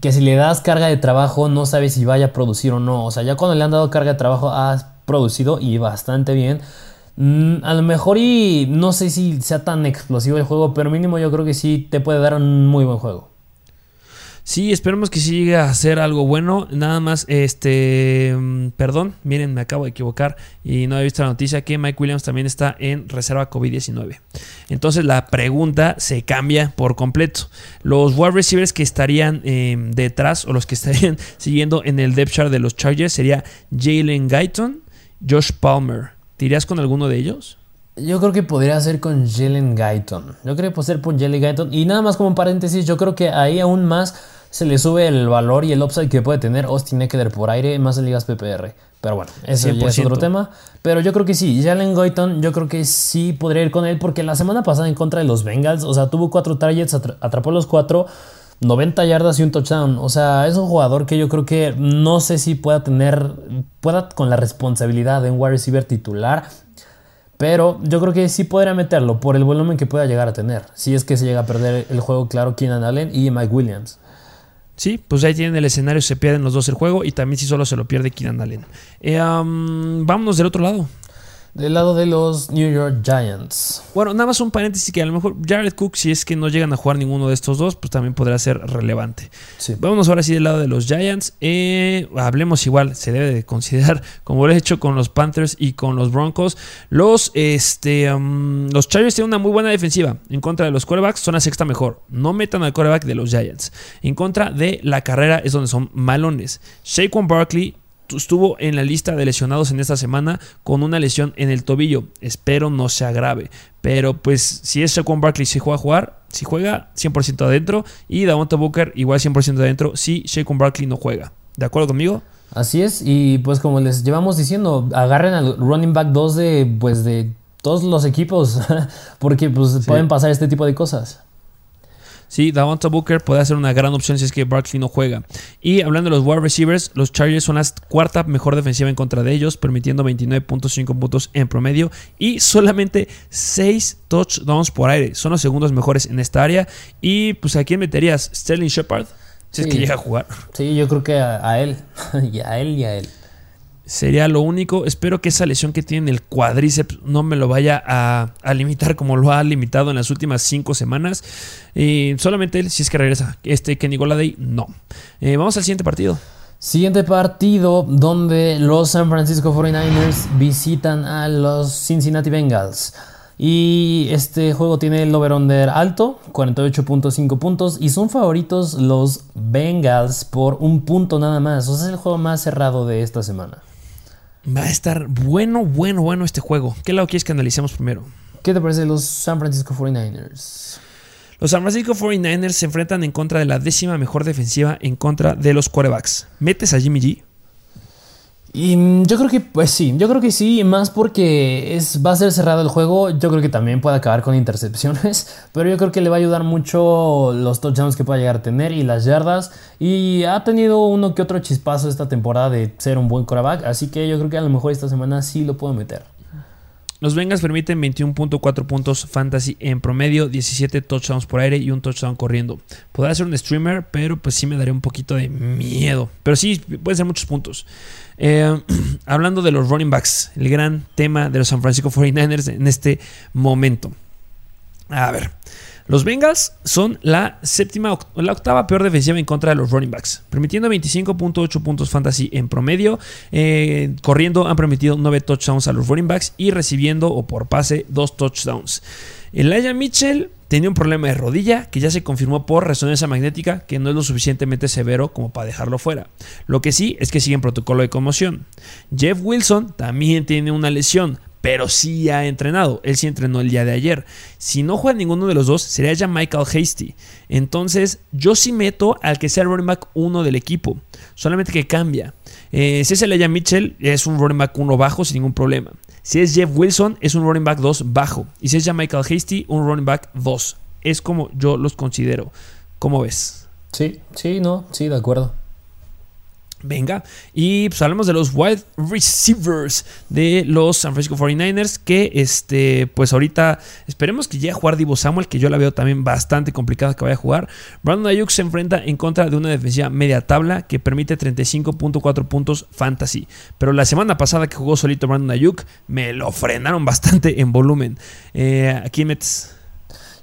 que si le das carga de trabajo no sabes si vaya a producir o no, o sea, ya cuando le han dado carga de trabajo, ah, producido y bastante bien. Mm, a lo mejor y no sé si sea tan explosivo el juego, pero mínimo yo creo que sí te puede dar un muy buen juego. Sí, esperemos que siga a ser algo bueno. Nada más, este, mm, perdón, miren, me acabo de equivocar y no he visto la noticia que Mike Williams también está en reserva COVID-19. Entonces la pregunta se cambia por completo. Los wide receivers que estarían em, detrás o los que estarían siguiendo en el depth chart de los Chargers sería Jalen Guyton, Josh Palmer. ¿Te irías con alguno de ellos? Yo creo que podría ser con Jalen Guyton. Yo creo que puede ser con Jalen Guyton. Y nada más como paréntesis, yo creo que ahí aún más se le sube el valor y el upside que puede tener Austin Eckler por aire más en ligas PPR. Pero bueno, eso ya es otro tema. Pero yo creo que sí, Jalen Guyton, yo creo que sí podría ir con él porque la semana pasada en contra de los Bengals, o sea, tuvo cuatro targets, atrapó los cuatro. 90 yardas y un touchdown. O sea, es un jugador que yo creo que no sé si pueda tener, pueda con la responsabilidad de un wide receiver titular. Pero yo creo que sí podría meterlo por el volumen que pueda llegar a tener. Si es que se llega a perder el juego, claro, Keenan Allen y Mike Williams. Sí, pues ahí tienen el escenario, se pierden los dos el juego y también si solo se lo pierde Keenan Allen. Eh, vámonos del otro lado. Del lado de los New York Giants. Bueno, nada más un paréntesis que a lo mejor Jared Cook, si es que no llegan a jugar ninguno de estos dos, pues también podrá ser relevante. Sí. Vámonos ahora sí del lado de los Giants. Eh, hablemos igual, se debe de considerar, como lo he hecho con los Panthers y con los Broncos. Los, este, los Chargers tienen una muy buena defensiva. En contra de los quarterbacks son la sexta mejor. No metan al quarterback de los Giants. En contra de la carrera es donde son malones. Shaquan Barkley estuvo en la lista de lesionados en esta semana con una lesión en el tobillo. Espero no sea grave. Pero pues si es Shaquan Barkley, si juega a jugar, si juega 100% adentro. Y Davonta Booker igual 100% adentro si Shaquan Barkley no juega. ¿De acuerdo conmigo? Así es. Y pues como les llevamos diciendo, agarren al running back 2 de, pues, de todos los equipos. porque pues pueden pasar este tipo de cosas. Sí, Davonta Booker puede ser una gran opción si es que Barkley no juega. Y hablando de los wide receivers, los Chargers son la cuarta mejor defensiva en contra de ellos, permitiendo 29.5 puntos en promedio y solamente 6 touchdowns por aire. Son los segundos mejores en esta área. Y pues a quién meterías? Sterling Shepard, si es que llega a jugar. Sí, yo creo que a, él. y a él y a él. Sería lo único. Espero que esa lesión que tiene en el cuádriceps no me lo vaya a, limitar como lo ha limitado en las últimas cinco semanas. Y solamente él, si es que regresa. Este Kenny Goladay, no. Eh, vamos al siguiente partido. Siguiente partido donde los San Francisco 49ers visitan a los Cincinnati Bengals. Y este juego tiene el over-under alto, 48.5 puntos. Y son favoritos los Bengals por un punto nada más. O sea, es el juego más cerrado de esta semana. Va a estar bueno, bueno, bueno este juego. ¿Qué lado quieres que analicemos primero? ¿Qué te parece los San Francisco 49ers? Los San Francisco 49ers se enfrentan en contra de la décima mejor defensiva en contra de los quarterbacks. ¿Metes a Jimmy G? Y yo creo que, pues sí, yo creo que sí, más porque es, va a ser cerrado el juego. Yo creo que también puede acabar con intercepciones, pero yo creo que le va a ayudar mucho los touchdowns que pueda llegar a tener y las yardas. Y ha tenido uno que otro chispazo esta temporada de ser un buen quarterback, así que yo creo que a lo mejor esta semana sí lo puedo meter. Los Bengals permiten 21.4 puntos fantasy en promedio, 17 touchdowns por aire y un touchdown corriendo. Podrá ser un streamer, pero pues sí me daría un poquito de miedo. Pero sí, pueden ser muchos puntos. Eh, hablando de los running backs, el gran tema de los San Francisco 49ers en este momento. A ver, Los Bengals son la séptima, la octava peor defensiva en contra de los running backs, permitiendo 25.8 puntos fantasy en promedio. Eh, corriendo han permitido 9 touchdowns a los running backs y recibiendo o por pase 2 touchdowns. Elijah Mitchell tenía un problema de rodilla que ya se confirmó por resonancia magnética que no es lo suficientemente severo como para dejarlo fuera. Lo que sí es que sigue en protocolo de conmoción. Jeff Wilson también tiene una lesión, pero sí ha entrenado. Él sí entrenó el día de ayer. Si no juega ninguno de los dos, sería ya Michael Hasty. Entonces, yo sí meto al que sea el running back 1 del equipo. Solamente que cambia. Eh, si es Elijah Mitchell, es un running back 1 bajo sin ningún problema. Si es Jeff Wilson, es un running back 2 bajo. Y si es ya Michael Hasty, un running back 2. Es como yo los considero. ¿Cómo ves? Sí, sí, no, sí, de acuerdo. Venga, y pues hablamos de los wide receivers de los San Francisco 49ers, que este, pues ahorita esperemos que llegue a jugar Divo Samuel, que yo la veo también bastante complicada que vaya a jugar. Brandon Ayuk se enfrenta en contra de una defensiva media tabla que permite 35.4 puntos fantasy, pero la semana pasada que jugó solito Brandon Ayuk, me lo frenaron bastante en volumen. Eh, aquí metes...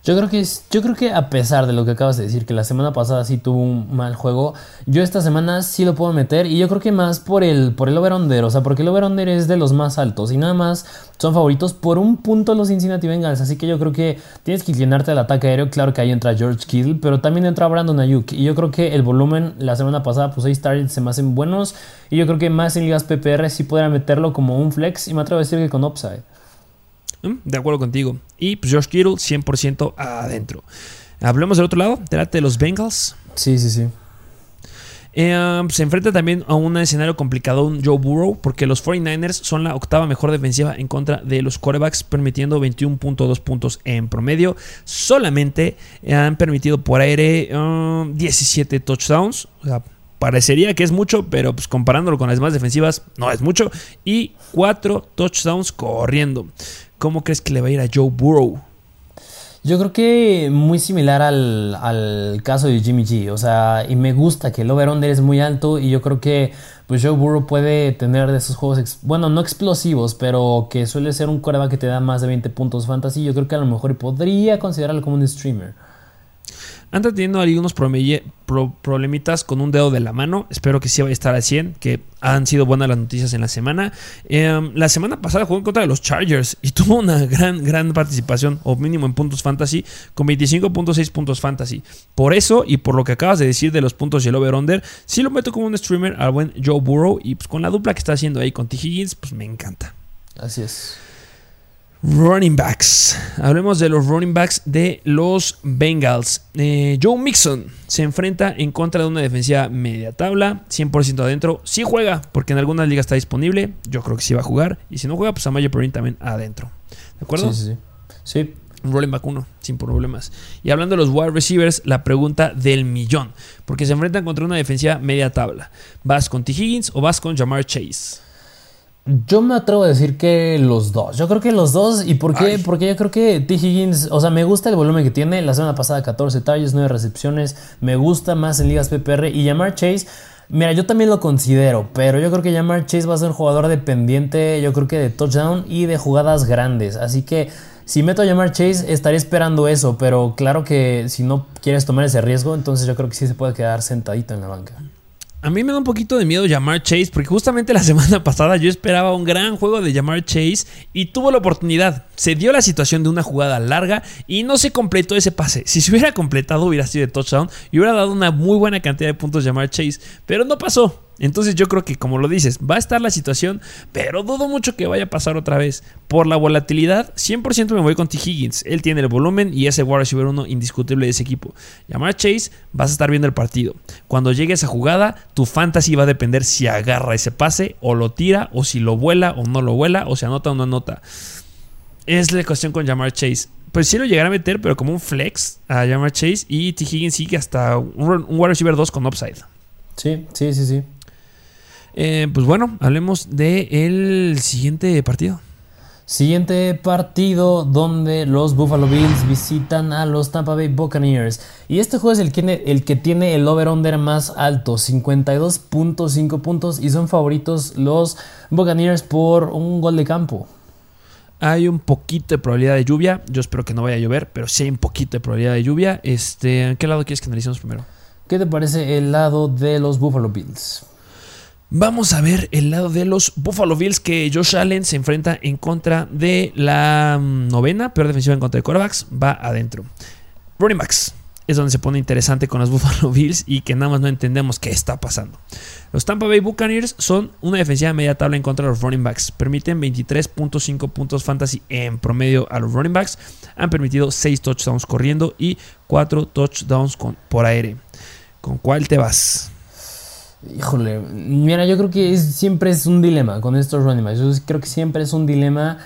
Yo creo, que yo creo que a pesar de lo que acabas de decir, que la semana pasada sí tuvo un mal juego, yo esta semana sí lo puedo meter y yo creo que más por el, por el over-under, o sea, porque el over-under es de los más altos y nada más son favoritos por un punto los Cincinnati Bengals, así que yo creo que tienes que inclinarte al ataque aéreo, claro que ahí entra George Kittle, pero también entra Brandon Ayuk y yo creo que el volumen la semana pasada, pues 6 targets se me hacen buenos y yo creo que más en ligas PPR sí podrán meterlo como un flex y me atrevo a decir que con upside. Mm, de acuerdo contigo. Y pues Josh Kittle 100% adentro. Hablemos del otro lado, delante de los Bengals. Sí, sí, sí. Eh, se enfrenta también a un escenario complicado un Joe Burrow porque los 49ers son la octava mejor defensiva en contra de los quarterbacks permitiendo 21.2 puntos en promedio. Solamente han permitido por aire 17 um, touchdowns. O sea, parecería que es mucho, pero pues comparándolo con las demás defensivas no es mucho. Y 4 touchdowns corriendo. ¿Cómo crees que le va a ir a Joe Burrow? Yo creo que muy similar al, caso de Jimmy G. O sea, y me gusta que el over-under es muy alto y yo creo que pues Joe Burrow puede tener de esos juegos, bueno, no explosivos, pero que suele ser un coreback que te da más de 20 puntos fantasy. Yo creo que a lo mejor podría considerarlo como un streamer. Anda teniendo algunos problemitas con un dedo de la mano. Espero que sí vaya a estar al 100, que han sido buenas las noticias en la semana. Em, la semana pasada jugó en contra de los Chargers y tuvo una gran, gran participación, o mínimo en puntos fantasy, con 25.6 puntos fantasy. Por eso, y por lo que acabas de decir de los puntos y el over-under, sí lo meto como un streamer al buen Joe Burrow. Y pues con la dupla que está haciendo ahí con T. Higgins, pues me encanta. Así es. Running backs. Hablemos de los running backs de los Bengals. Eh, Joe Mixon se enfrenta en contra de una defensiva media tabla, 100% adentro. Si juega, porque en algunas ligas está disponible. Yo creo que sí va a jugar. Y si no juega, pues a Mayo Perrin también adentro. ¿De acuerdo? Sí, sí, sí. sí. Un running back 1, sin problemas. Y hablando de los wide receivers, la pregunta del millón. Porque se enfrentan contra una defensiva media tabla. ¿Vas con T. Higgins o vas con Jamar Chase? Yo me atrevo a decir que los dos. Yo creo que los dos. ¿Y por qué? Porque yo creo que T. Higgins, o sea, me gusta el volumen que tiene. La semana pasada 14 talles, 9 recepciones. Me gusta más en ligas PPR. Y Jamar Chase, mira, yo también lo considero. Pero yo creo que Jamar Chase va a ser un jugador dependiente, yo creo que de touchdown y de jugadas grandes. Así que si meto a Jamar Chase, estaré esperando eso. Pero claro que si no quieres tomar ese riesgo, entonces yo creo que sí se puede quedar sentadito en la banca. A mí me da un poquito de miedo llamar Chase, porque justamente la semana pasada yo esperaba un gran juego de llamar Chase y tuvo la oportunidad. Se dio la situación de una jugada larga y no se completó ese pase. Si se hubiera completado, hubiera sido de touchdown y hubiera dado una muy buena cantidad de puntos llamar Chase, pero no pasó. Entonces yo creo que como lo dices, va a estar la situación, pero dudo mucho que vaya a pasar otra vez. Por la volatilidad, 100% me voy con T. Higgins. Él tiene el volumen y ese wide receiver uno indiscutible de ese equipo. Llamar Chase, vas a estar viendo el partido. Cuando llegue esa jugada, tu fantasy va a depender si agarra ese pase o lo tira o si lo vuela o no lo vuela o si anota o no anota. Es la cuestión con Jamar Chase. Pues sí lo llegará a meter, pero como un flex a Jamar Chase y T. Higgins sigue hasta un, un receiver 2 con upside. Sí, sí, sí, sí. Eh, pues bueno, hablemos del siguiente partido. Siguiente partido donde los Buffalo Bills visitan a los Tampa Bay Buccaneers. Y este juego es el que, el que tiene el over-under más alto, 52.5 puntos. Y son favoritos los Buccaneers por un gol de campo. hay un poquito de probabilidad de lluvia. Yo espero que no vaya a llover, pero sí hay un poquito de probabilidad de lluvia. Este, ¿En qué lado quieres que analicemos primero? ¿Qué te parece el lado de los Buffalo Bills? Vamos a ver el lado de los Buffalo Bills que Josh Allen se enfrenta en contra de la mm, novena, peor defensiva en contra de quarterbacks, va adentro. Running backs es donde se pone interesante con los Buffalo Bills y que nada más no entendemos qué está pasando. Los Tampa Bay Buccaneers son una defensiva media tabla en contra de los running backs. Permiten 23.5 puntos fantasy en promedio a los running backs. Han permitido 6 touchdowns corriendo y 4 touchdowns por aire. ¿Con cuál te vas? Híjole, mira, yo creo que siempre es un dilema con estos running. Yo creo que siempre es un dilema.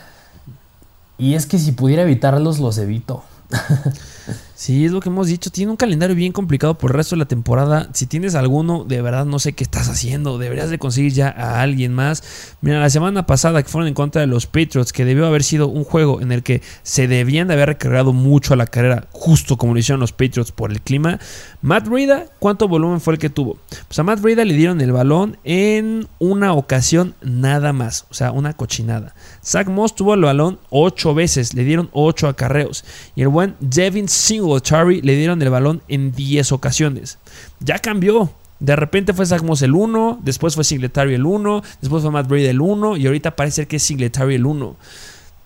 Y es que si pudiera evitarlos, los evito. Sí, es lo que hemos dicho. Tiene un calendario bien complicado por el resto de la temporada. Si tienes alguno, de verdad no sé qué estás haciendo. Deberías de conseguir ya a alguien más. Mira, la semana pasada que fueron en contra de los Patriots, que debió haber sido un juego en el que se debían de haber recargado mucho a la carrera, justo como lo hicieron los Patriots por el clima. Matt Rida, ¿cuánto volumen fue el que tuvo? Pues a Matt Rida le dieron el balón en una ocasión nada más. O sea, una cochinada. Zach Moss tuvo el balón ocho veces. Le dieron ocho acarreos. Y el buen Devin Single Charlie le dieron el balón en 10 ocasiones. Ya cambió. De repente fue Zach el 1, después fue Singletary el 1, después fue Matt Brady el 1 y ahorita parece que es Singletary el 1.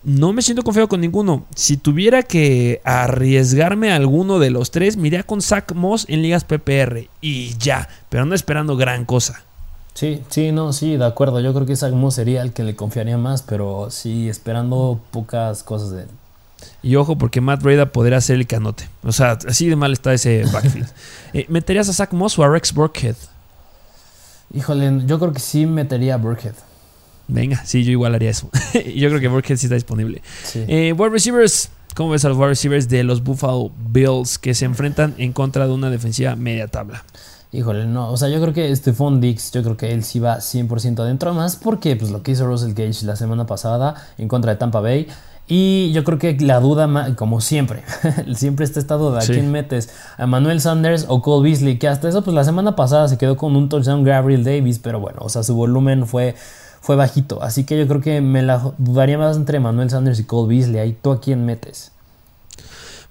No me siento confiado con ninguno. Si tuviera que arriesgarme a alguno de los tres, me con Zach Moss en ligas PPR y ya, pero no esperando gran cosa. Sí, sí, no, sí, de acuerdo. Yo creo que Zach Moss sería el que le confiaría más, pero sí, esperando pocas cosas de él. Y ojo, porque Matt Breda podría ser el que anote. O sea, así de mal está ese backfield. Eh, ¿Meterías a Zach Moss o a Rex Burkhead? Híjole, yo creo que sí metería a Burkhead. Venga, sí, yo igual haría eso. yo creo que Burkhead sí está disponible. Eh, wide receivers. ¿Cómo ves a los wide receivers de los Buffalo Bills que se enfrentan en contra de una defensiva media tabla? Híjole, no, o sea, yo creo que Stephon Dix, yo creo que él sí va 100% adentro, más porque pues lo que hizo Russell Gage la semana pasada en contra de Tampa Bay, y yo creo que la duda, como siempre, siempre está esta duda. ¿A quién metes? ¿A Manuel Sanders o Cole Beasley? Que hasta eso, pues la semana pasada se quedó con un touchdown Gabriel Davis, pero bueno, o sea, su volumen fue, fue bajito. Así que yo creo que me la dudaría más entre Manuel Sanders y Cole Beasley. Ahí tú a quién metes.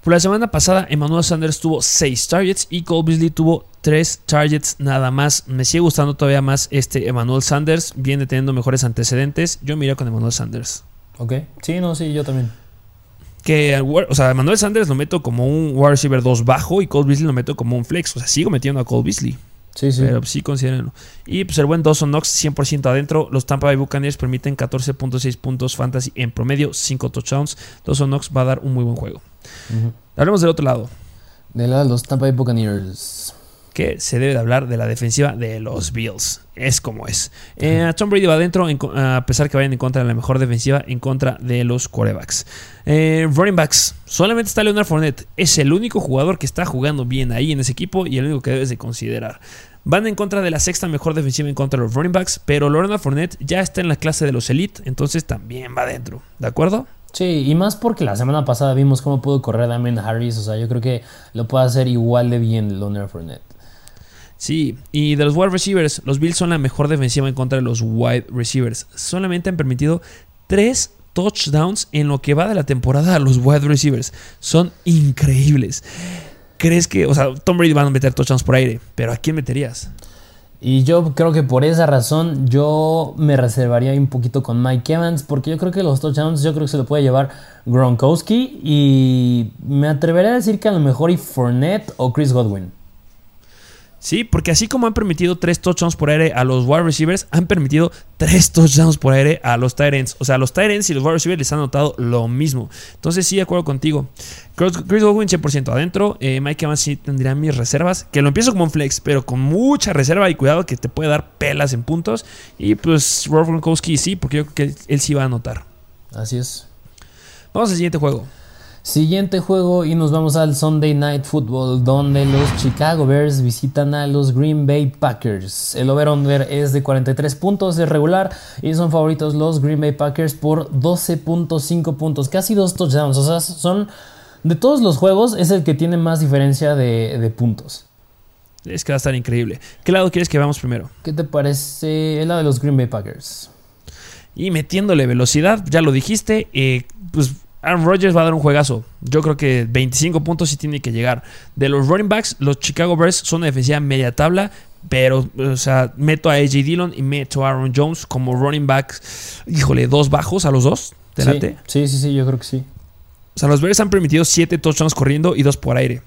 Por la semana pasada, Emmanuel Sanders tuvo 6 targets y Cole Beasley tuvo 3 targets nada más. Me sigue gustando todavía más este Emmanuel Sanders. Viene teniendo mejores antecedentes. Yo miro con Emmanuel Sanders. Ok, sí, no, sí, yo también. Que, o sea, Manuel Sanders lo meto como un wide receiver 2 bajo y Cole Beasley lo meto como un flex. O sea, sigo metiendo a Cole Beasley. Sí, sí. Pero sí, considérenlo. Y pues el buen Dawson Knox 100% adentro. Los Tampa Bay Buccaneers permiten 14.6 puntos fantasy en promedio, 5 touchdowns. Dawson Knox va a dar un muy buen juego. Hablemos del otro lado. Del lado de los Tampa Bay Buccaneers que se debe de hablar de la defensiva de los Bills. Es como es. Eh, Tom Brady va adentro, a pesar que vayan en contra de la mejor defensiva, en contra de los quarterbacks. Eh, running backs. Solamente está Leonard Fournette. Es el único jugador que está jugando bien ahí en ese equipo y el único que debes de considerar. Van en contra de la sexta mejor defensiva en contra de los running backs, pero Leonard Fournette ya está en la clase de los elite, entonces también va adentro. ¿De acuerdo? Sí, y más porque la semana pasada vimos cómo pudo correr Damien Harris, o sea, yo creo que lo puede hacer igual de bien Leonard Fournette. Sí, y de los wide receivers, los Bills son la mejor defensiva en contra de los wide receivers. Solamente han permitido tres touchdowns en lo que va de la temporada a los wide receivers. Son increíbles. ¿Crees que, o sea, Tom Brady va a meter touchdowns por aire, pero ¿a quién meterías? Y yo creo que por esa razón yo me reservaría un poquito con Mike Evans, porque yo creo que los touchdowns yo creo que se lo puede llevar Gronkowski y me atrevería a decir que a lo mejor y Fournette o Chris Godwin. Sí, porque así como han permitido tres touchdowns por aire a los wide receivers, han permitido tres touchdowns por aire a los tight ends. O sea, a los tight ends y los wide receivers les han notado lo mismo. Entonces, sí, de acuerdo contigo. Chris Godwin 100% adentro. Eh, Mike Evans sí tendría mis reservas. Que lo empiezo como un flex, pero con mucha reserva y cuidado que te puede dar pelas en puntos. Y pues Rob Gronkowski sí, porque yo creo que él sí va a anotar. Así es. Vamos al siguiente juego. Siguiente juego y nos vamos al Sunday Night Football donde los Chicago Bears visitan a los Green Bay Packers. El over-under es de 43 puntos, es regular y son favoritos los Green Bay Packers por 12.5 puntos, casi dos touchdowns. O sea, son de todos los juegos es el que tiene más diferencia de, de puntos. Es que va a estar increíble. ¿Qué lado quieres que veamos primero? ¿Qué te parece el lado de los Green Bay Packers? Y metiéndole velocidad, ya lo dijiste, eh, pues Aaron Rodgers va a dar un juegazo. Yo creo que 25 puntos sí tiene que llegar. De los running backs, los Chicago Bears son una defensiva media tabla. Pero, o sea, meto a AJ Dillon y meto a Aaron Jones como running backs. Híjole, dos bajos a los dos. ¿Te sí, late? sí, sí, sí, yo creo que sí. O sea, los Bears han permitido 7 touchdowns corriendo y 2 por aire.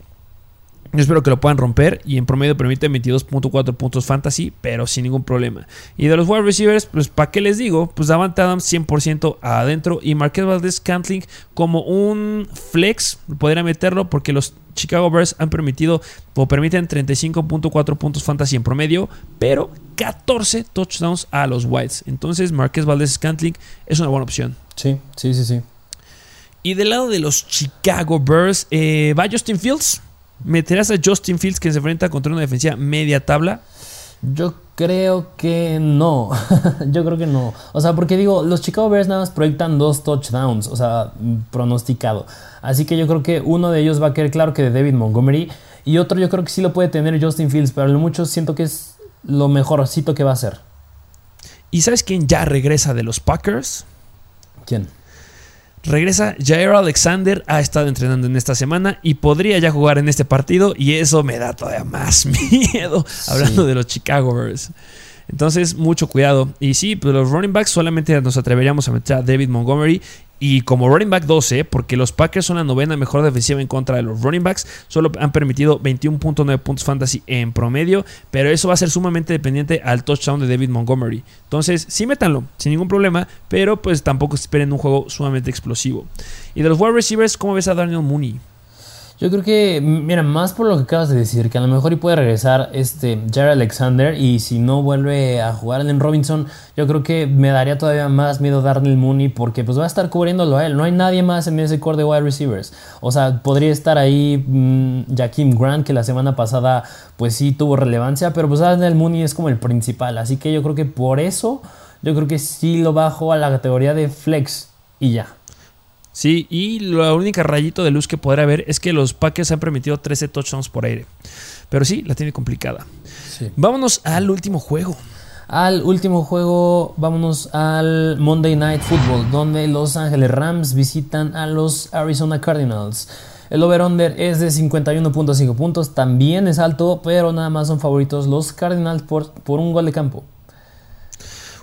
Yo espero que lo puedan romper y en promedio permite 22.4 puntos fantasy, pero sin ningún problema. Y de los wide receivers, pues ¿para qué les digo? Pues Davante Adams 100% adentro y Marquez Valdez Cantling como un flex, podría meterlo porque los Chicago Bears han permitido o permiten 35.4 puntos fantasy en promedio, pero 14 touchdowns a los Whites. Entonces Marquez Valdez Cantling es una buena opción. Sí, sí, sí, sí. Y del lado de los Chicago Bears, eh, va Justin Fields. ¿Meterás a Justin Fields que se enfrenta contra una defensiva media tabla? Yo creo que no. Yo creo que no. O sea, porque digo, los Chicago Bears nada más proyectan dos touchdowns, o sea, pronosticado. Así que yo creo que uno de ellos va a quedar claro que de David Montgomery. Y otro yo creo que sí lo puede tener Justin Fields, pero a lo mucho siento que es lo mejorcito que va a ser. ¿Y sabes quién ya regresa de los Packers? ¿Quién? Regresa Jair Alexander, ha estado entrenando en esta semana y podría ya jugar en este partido y eso me da todavía más miedo hablando Sí. de los Chicago Bears. Entonces, mucho cuidado. Y sí, pues los running backs solamente nos atreveríamos a meter a David Montgomery y como running back 12, porque los Packers son la novena mejor defensiva en contra de los running backs, solo han permitido 21.9 puntos fantasy en promedio, pero eso va a ser sumamente dependiente al touchdown de David Montgomery. Entonces, sí métanlo, sin ningún problema, pero pues tampoco esperen un juego sumamente explosivo. Y de los wide receivers, ¿cómo ves a Daniel Mooney? Yo creo que, mira, más por lo que acabas de decir, que a lo mejor y puede regresar este Jared Alexander y si no vuelve a jugar Allen Robinson, yo creo que me daría todavía más miedo Darnell Mooney porque pues va a estar cubriéndolo a él. No hay nadie más en ese core de wide receivers. O sea, podría estar ahí mm, Jaquim Grant que la semana pasada pues sí tuvo relevancia, pero pues Darnell Mooney es como el principal. Así que yo creo que por eso, yo creo que sí lo bajo a la categoría de flex y ya. Sí, y la única rayito de luz que podrá haber es que los Packers han permitido 13 touchdowns por aire. Pero sí, la tiene complicada. Sí. Vámonos al último juego. Al último juego, vámonos al Monday Night Football, donde Los Ángeles Rams visitan a los Arizona Cardinals. El over-under es de 51.5 puntos, también es alto, pero nada más son favoritos los Cardinals por, por un gol de campo.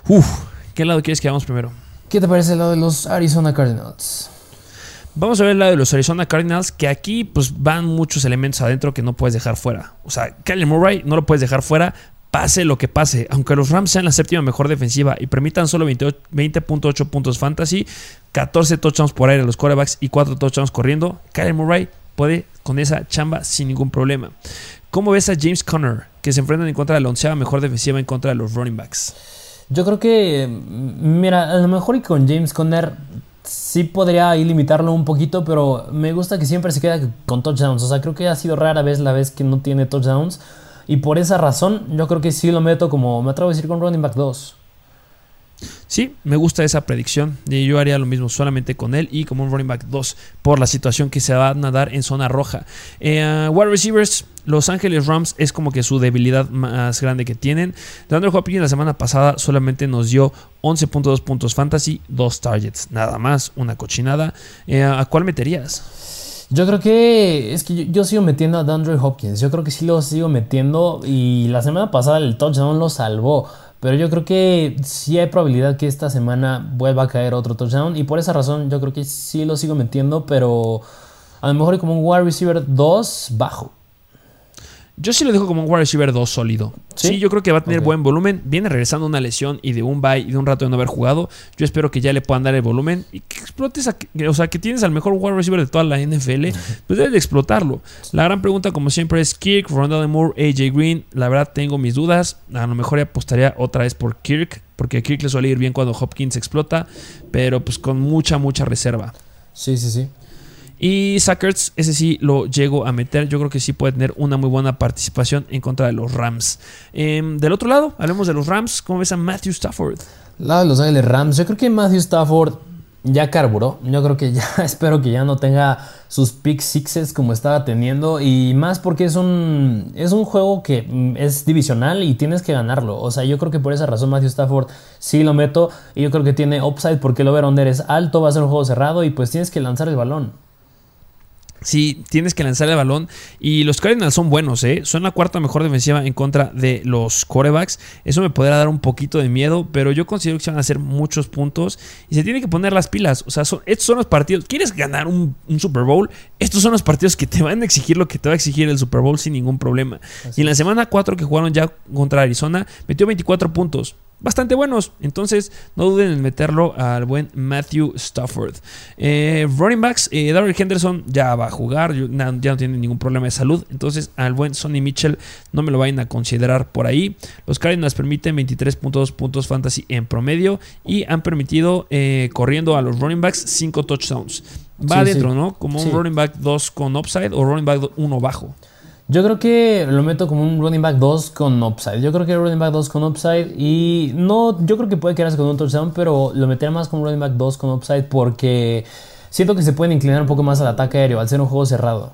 Uf, ¿qué lado quieres que hagamos primero? ¿Qué te parece el lado de los Arizona Cardinals? Vamos a ver lado de los Arizona Cardinals, que aquí pues van muchos elementos adentro que no puedes dejar fuera. O sea, Kyler Murray no lo puedes dejar fuera, pase lo que pase. Aunque los Rams sean la séptima mejor defensiva y permitan solo 28 20.8 puntos fantasy, 14 touchdowns por aire a los quarterbacks y 4 touchdowns corriendo, Kyler Murray puede con esa chamba sin ningún problema. ¿Cómo ves a James Conner, que se enfrentan en contra de la onceava mejor defensiva en contra de los running backs? Yo creo que, mira, a lo mejor y con James Conner sí podría ahí limitarlo un poquito, pero me gusta que siempre se queda con touchdowns. O sea, creo que ha sido rara vez la vez que no tiene touchdowns. Y por esa razón, yo creo que sí lo meto como, me atrevo a decir, con running back 2. Sí, me gusta esa predicción. Yo haría lo mismo solamente con él y como un running back 2 por la situación que se va a nadar en zona roja. Eh, wide receivers, Los Ángeles Rams es como que su debilidad más grande que tienen. DeAndre Hopkins la semana pasada solamente nos dio 11.2 puntos fantasy, 2 targets, nada más, una cochinada. Eh, ¿A cuál meterías? Yo creo que es que yo, yo sigo metiendo a DeAndre Hopkins. Yo creo que sí lo sigo metiendo. Y la semana pasada el touchdown lo salvó. Pero yo creo que sí hay probabilidad que esta semana vuelva a caer otro touchdown. Y por esa razón yo creo que sí lo sigo metiendo. Pero a lo mejor como un wide receiver 2 bajo. Yo sí lo dejo como un wide receiver 2 sólido. ¿Sí? ¿Sí? yo creo que va a tener buen volumen. Viene regresando una lesión y de un bye y de un rato de no haber jugado. Yo espero que ya le puedan dar el volumen y que explotes. A, o sea, que tienes al mejor wide receiver de toda la NFL. Pues debes de explotarlo. La gran pregunta, como siempre, es Kirk, Rondell Moore, AJ Green. La verdad, tengo mis dudas. A lo mejor apostaría otra vez por Kirk. Porque a Kirk le suele ir bien cuando Hopkins explota. Pero pues con mucha, mucha reserva. Sí, sí, sí. Y Sackers, ese sí lo llego a meter. Yo creo que sí puede tener una muy buena participación en contra de los Rams. Em, del otro lado, hablemos de los Rams. ¿Cómo ves a Matthew Stafford? Lado de Los Ángeles Rams. Yo creo que Matthew Stafford ya carburó. Yo creo que ya espero que ya no tenga sus pick sixes como estaba teniendo. Y más porque es un, es un juego que mm, es divisional y tienes que ganarlo. O sea, yo creo que por esa razón Matthew Stafford sí lo meto. Y yo creo que tiene upside porque el over-under es alto, va a ser un juego cerrado y pues tienes que lanzar el balón. Sí, tienes que lanzar el balón. Y los Cardinals son buenos, ¿eh? Son la cuarta mejor defensiva en contra de los quarterbacks. Eso me podrá dar un poquito de miedo, pero yo considero que se van a hacer muchos puntos. Y se tiene que poner las pilas. O sea, estos son los partidos. ¿Quieres ganar un, Super Bowl? Estos son los partidos que te van a exigir lo que te va a exigir el Super Bowl sin ningún problema. y en la semana 4 que jugaron ya contra Arizona, metió 24 puntos bastante buenos. Entonces, no duden en meterlo al buen Matthew Stafford. Eh, running backs, eh, Darrell Henderson ya va a jugar, ya no tiene ningún problema de salud. Entonces, al buen Sonny Mitchell no me lo vayan a considerar por ahí. Los Cardinals permiten 23.2 puntos fantasy en promedio y han permitido eh, corriendo a los running backs 5 touchdowns. Va adentro, ¿no? Como un running back 2 con upside o running back 1 bajo. Yo creo que lo meto como un running back 2 con upside. Yo creo que running back 2 con upside. Y no, yo creo que puede quedarse con un touchdown, pero lo metería más como running back 2 con upside porque siento que se pueden inclinar un poco más al ataque aéreo al ser un juego cerrado.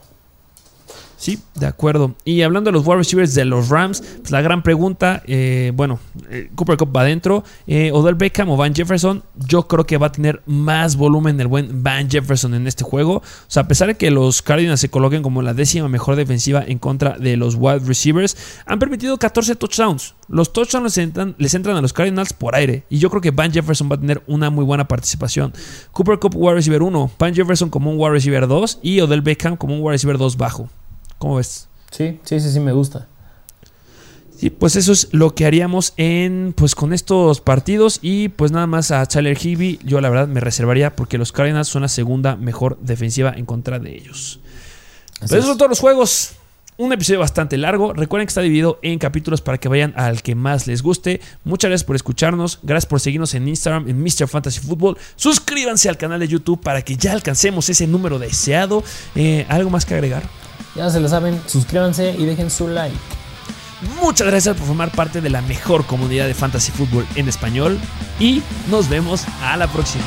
Sí, de acuerdo. Y hablando de los wide receivers de los Rams, pues la gran pregunta, eh, bueno, eh, Cooper Cup va adentro, eh, Odell Beckham o Van Jefferson, yo creo que va a tener más volumen el buen Van Jefferson en este juego. O sea, a pesar de que los Cardinals se coloquen como la décima mejor defensiva en contra de los wide receivers, han permitido 14 touchdowns. Los touchdowns les entran, les entran a los Cardinals por aire. Y yo creo que Van Jefferson va a tener una muy buena participación. Cooper Cup wide receiver 1, Van Jefferson como un wide receiver 2 y Odell Beckham como un wide receiver 2 bajo. ¿Cómo ves? Sí, sí, sí, sí, me gusta. Sí, pues eso es lo que haríamos en pues con estos partidos y pues nada más a Tyler Higby yo la verdad me reservaría porque los Cardinals son la segunda mejor defensiva en contra de ellos. Pues esos son todos los juegos. Un episodio bastante largo. Recuerden que está dividido en capítulos para que vayan al que más les guste. Muchas gracias por escucharnos. Gracias por seguirnos en Instagram, en Mr. Fantasy Football. Suscríbanse al canal de YouTube para que ya alcancemos ese número deseado. Eh, ¿Algo más que agregar? Ya se lo saben, suscríbanse y dejen su like. Muchas gracias por formar parte de la mejor comunidad de fantasy fútbol en español y nos vemos a la próxima.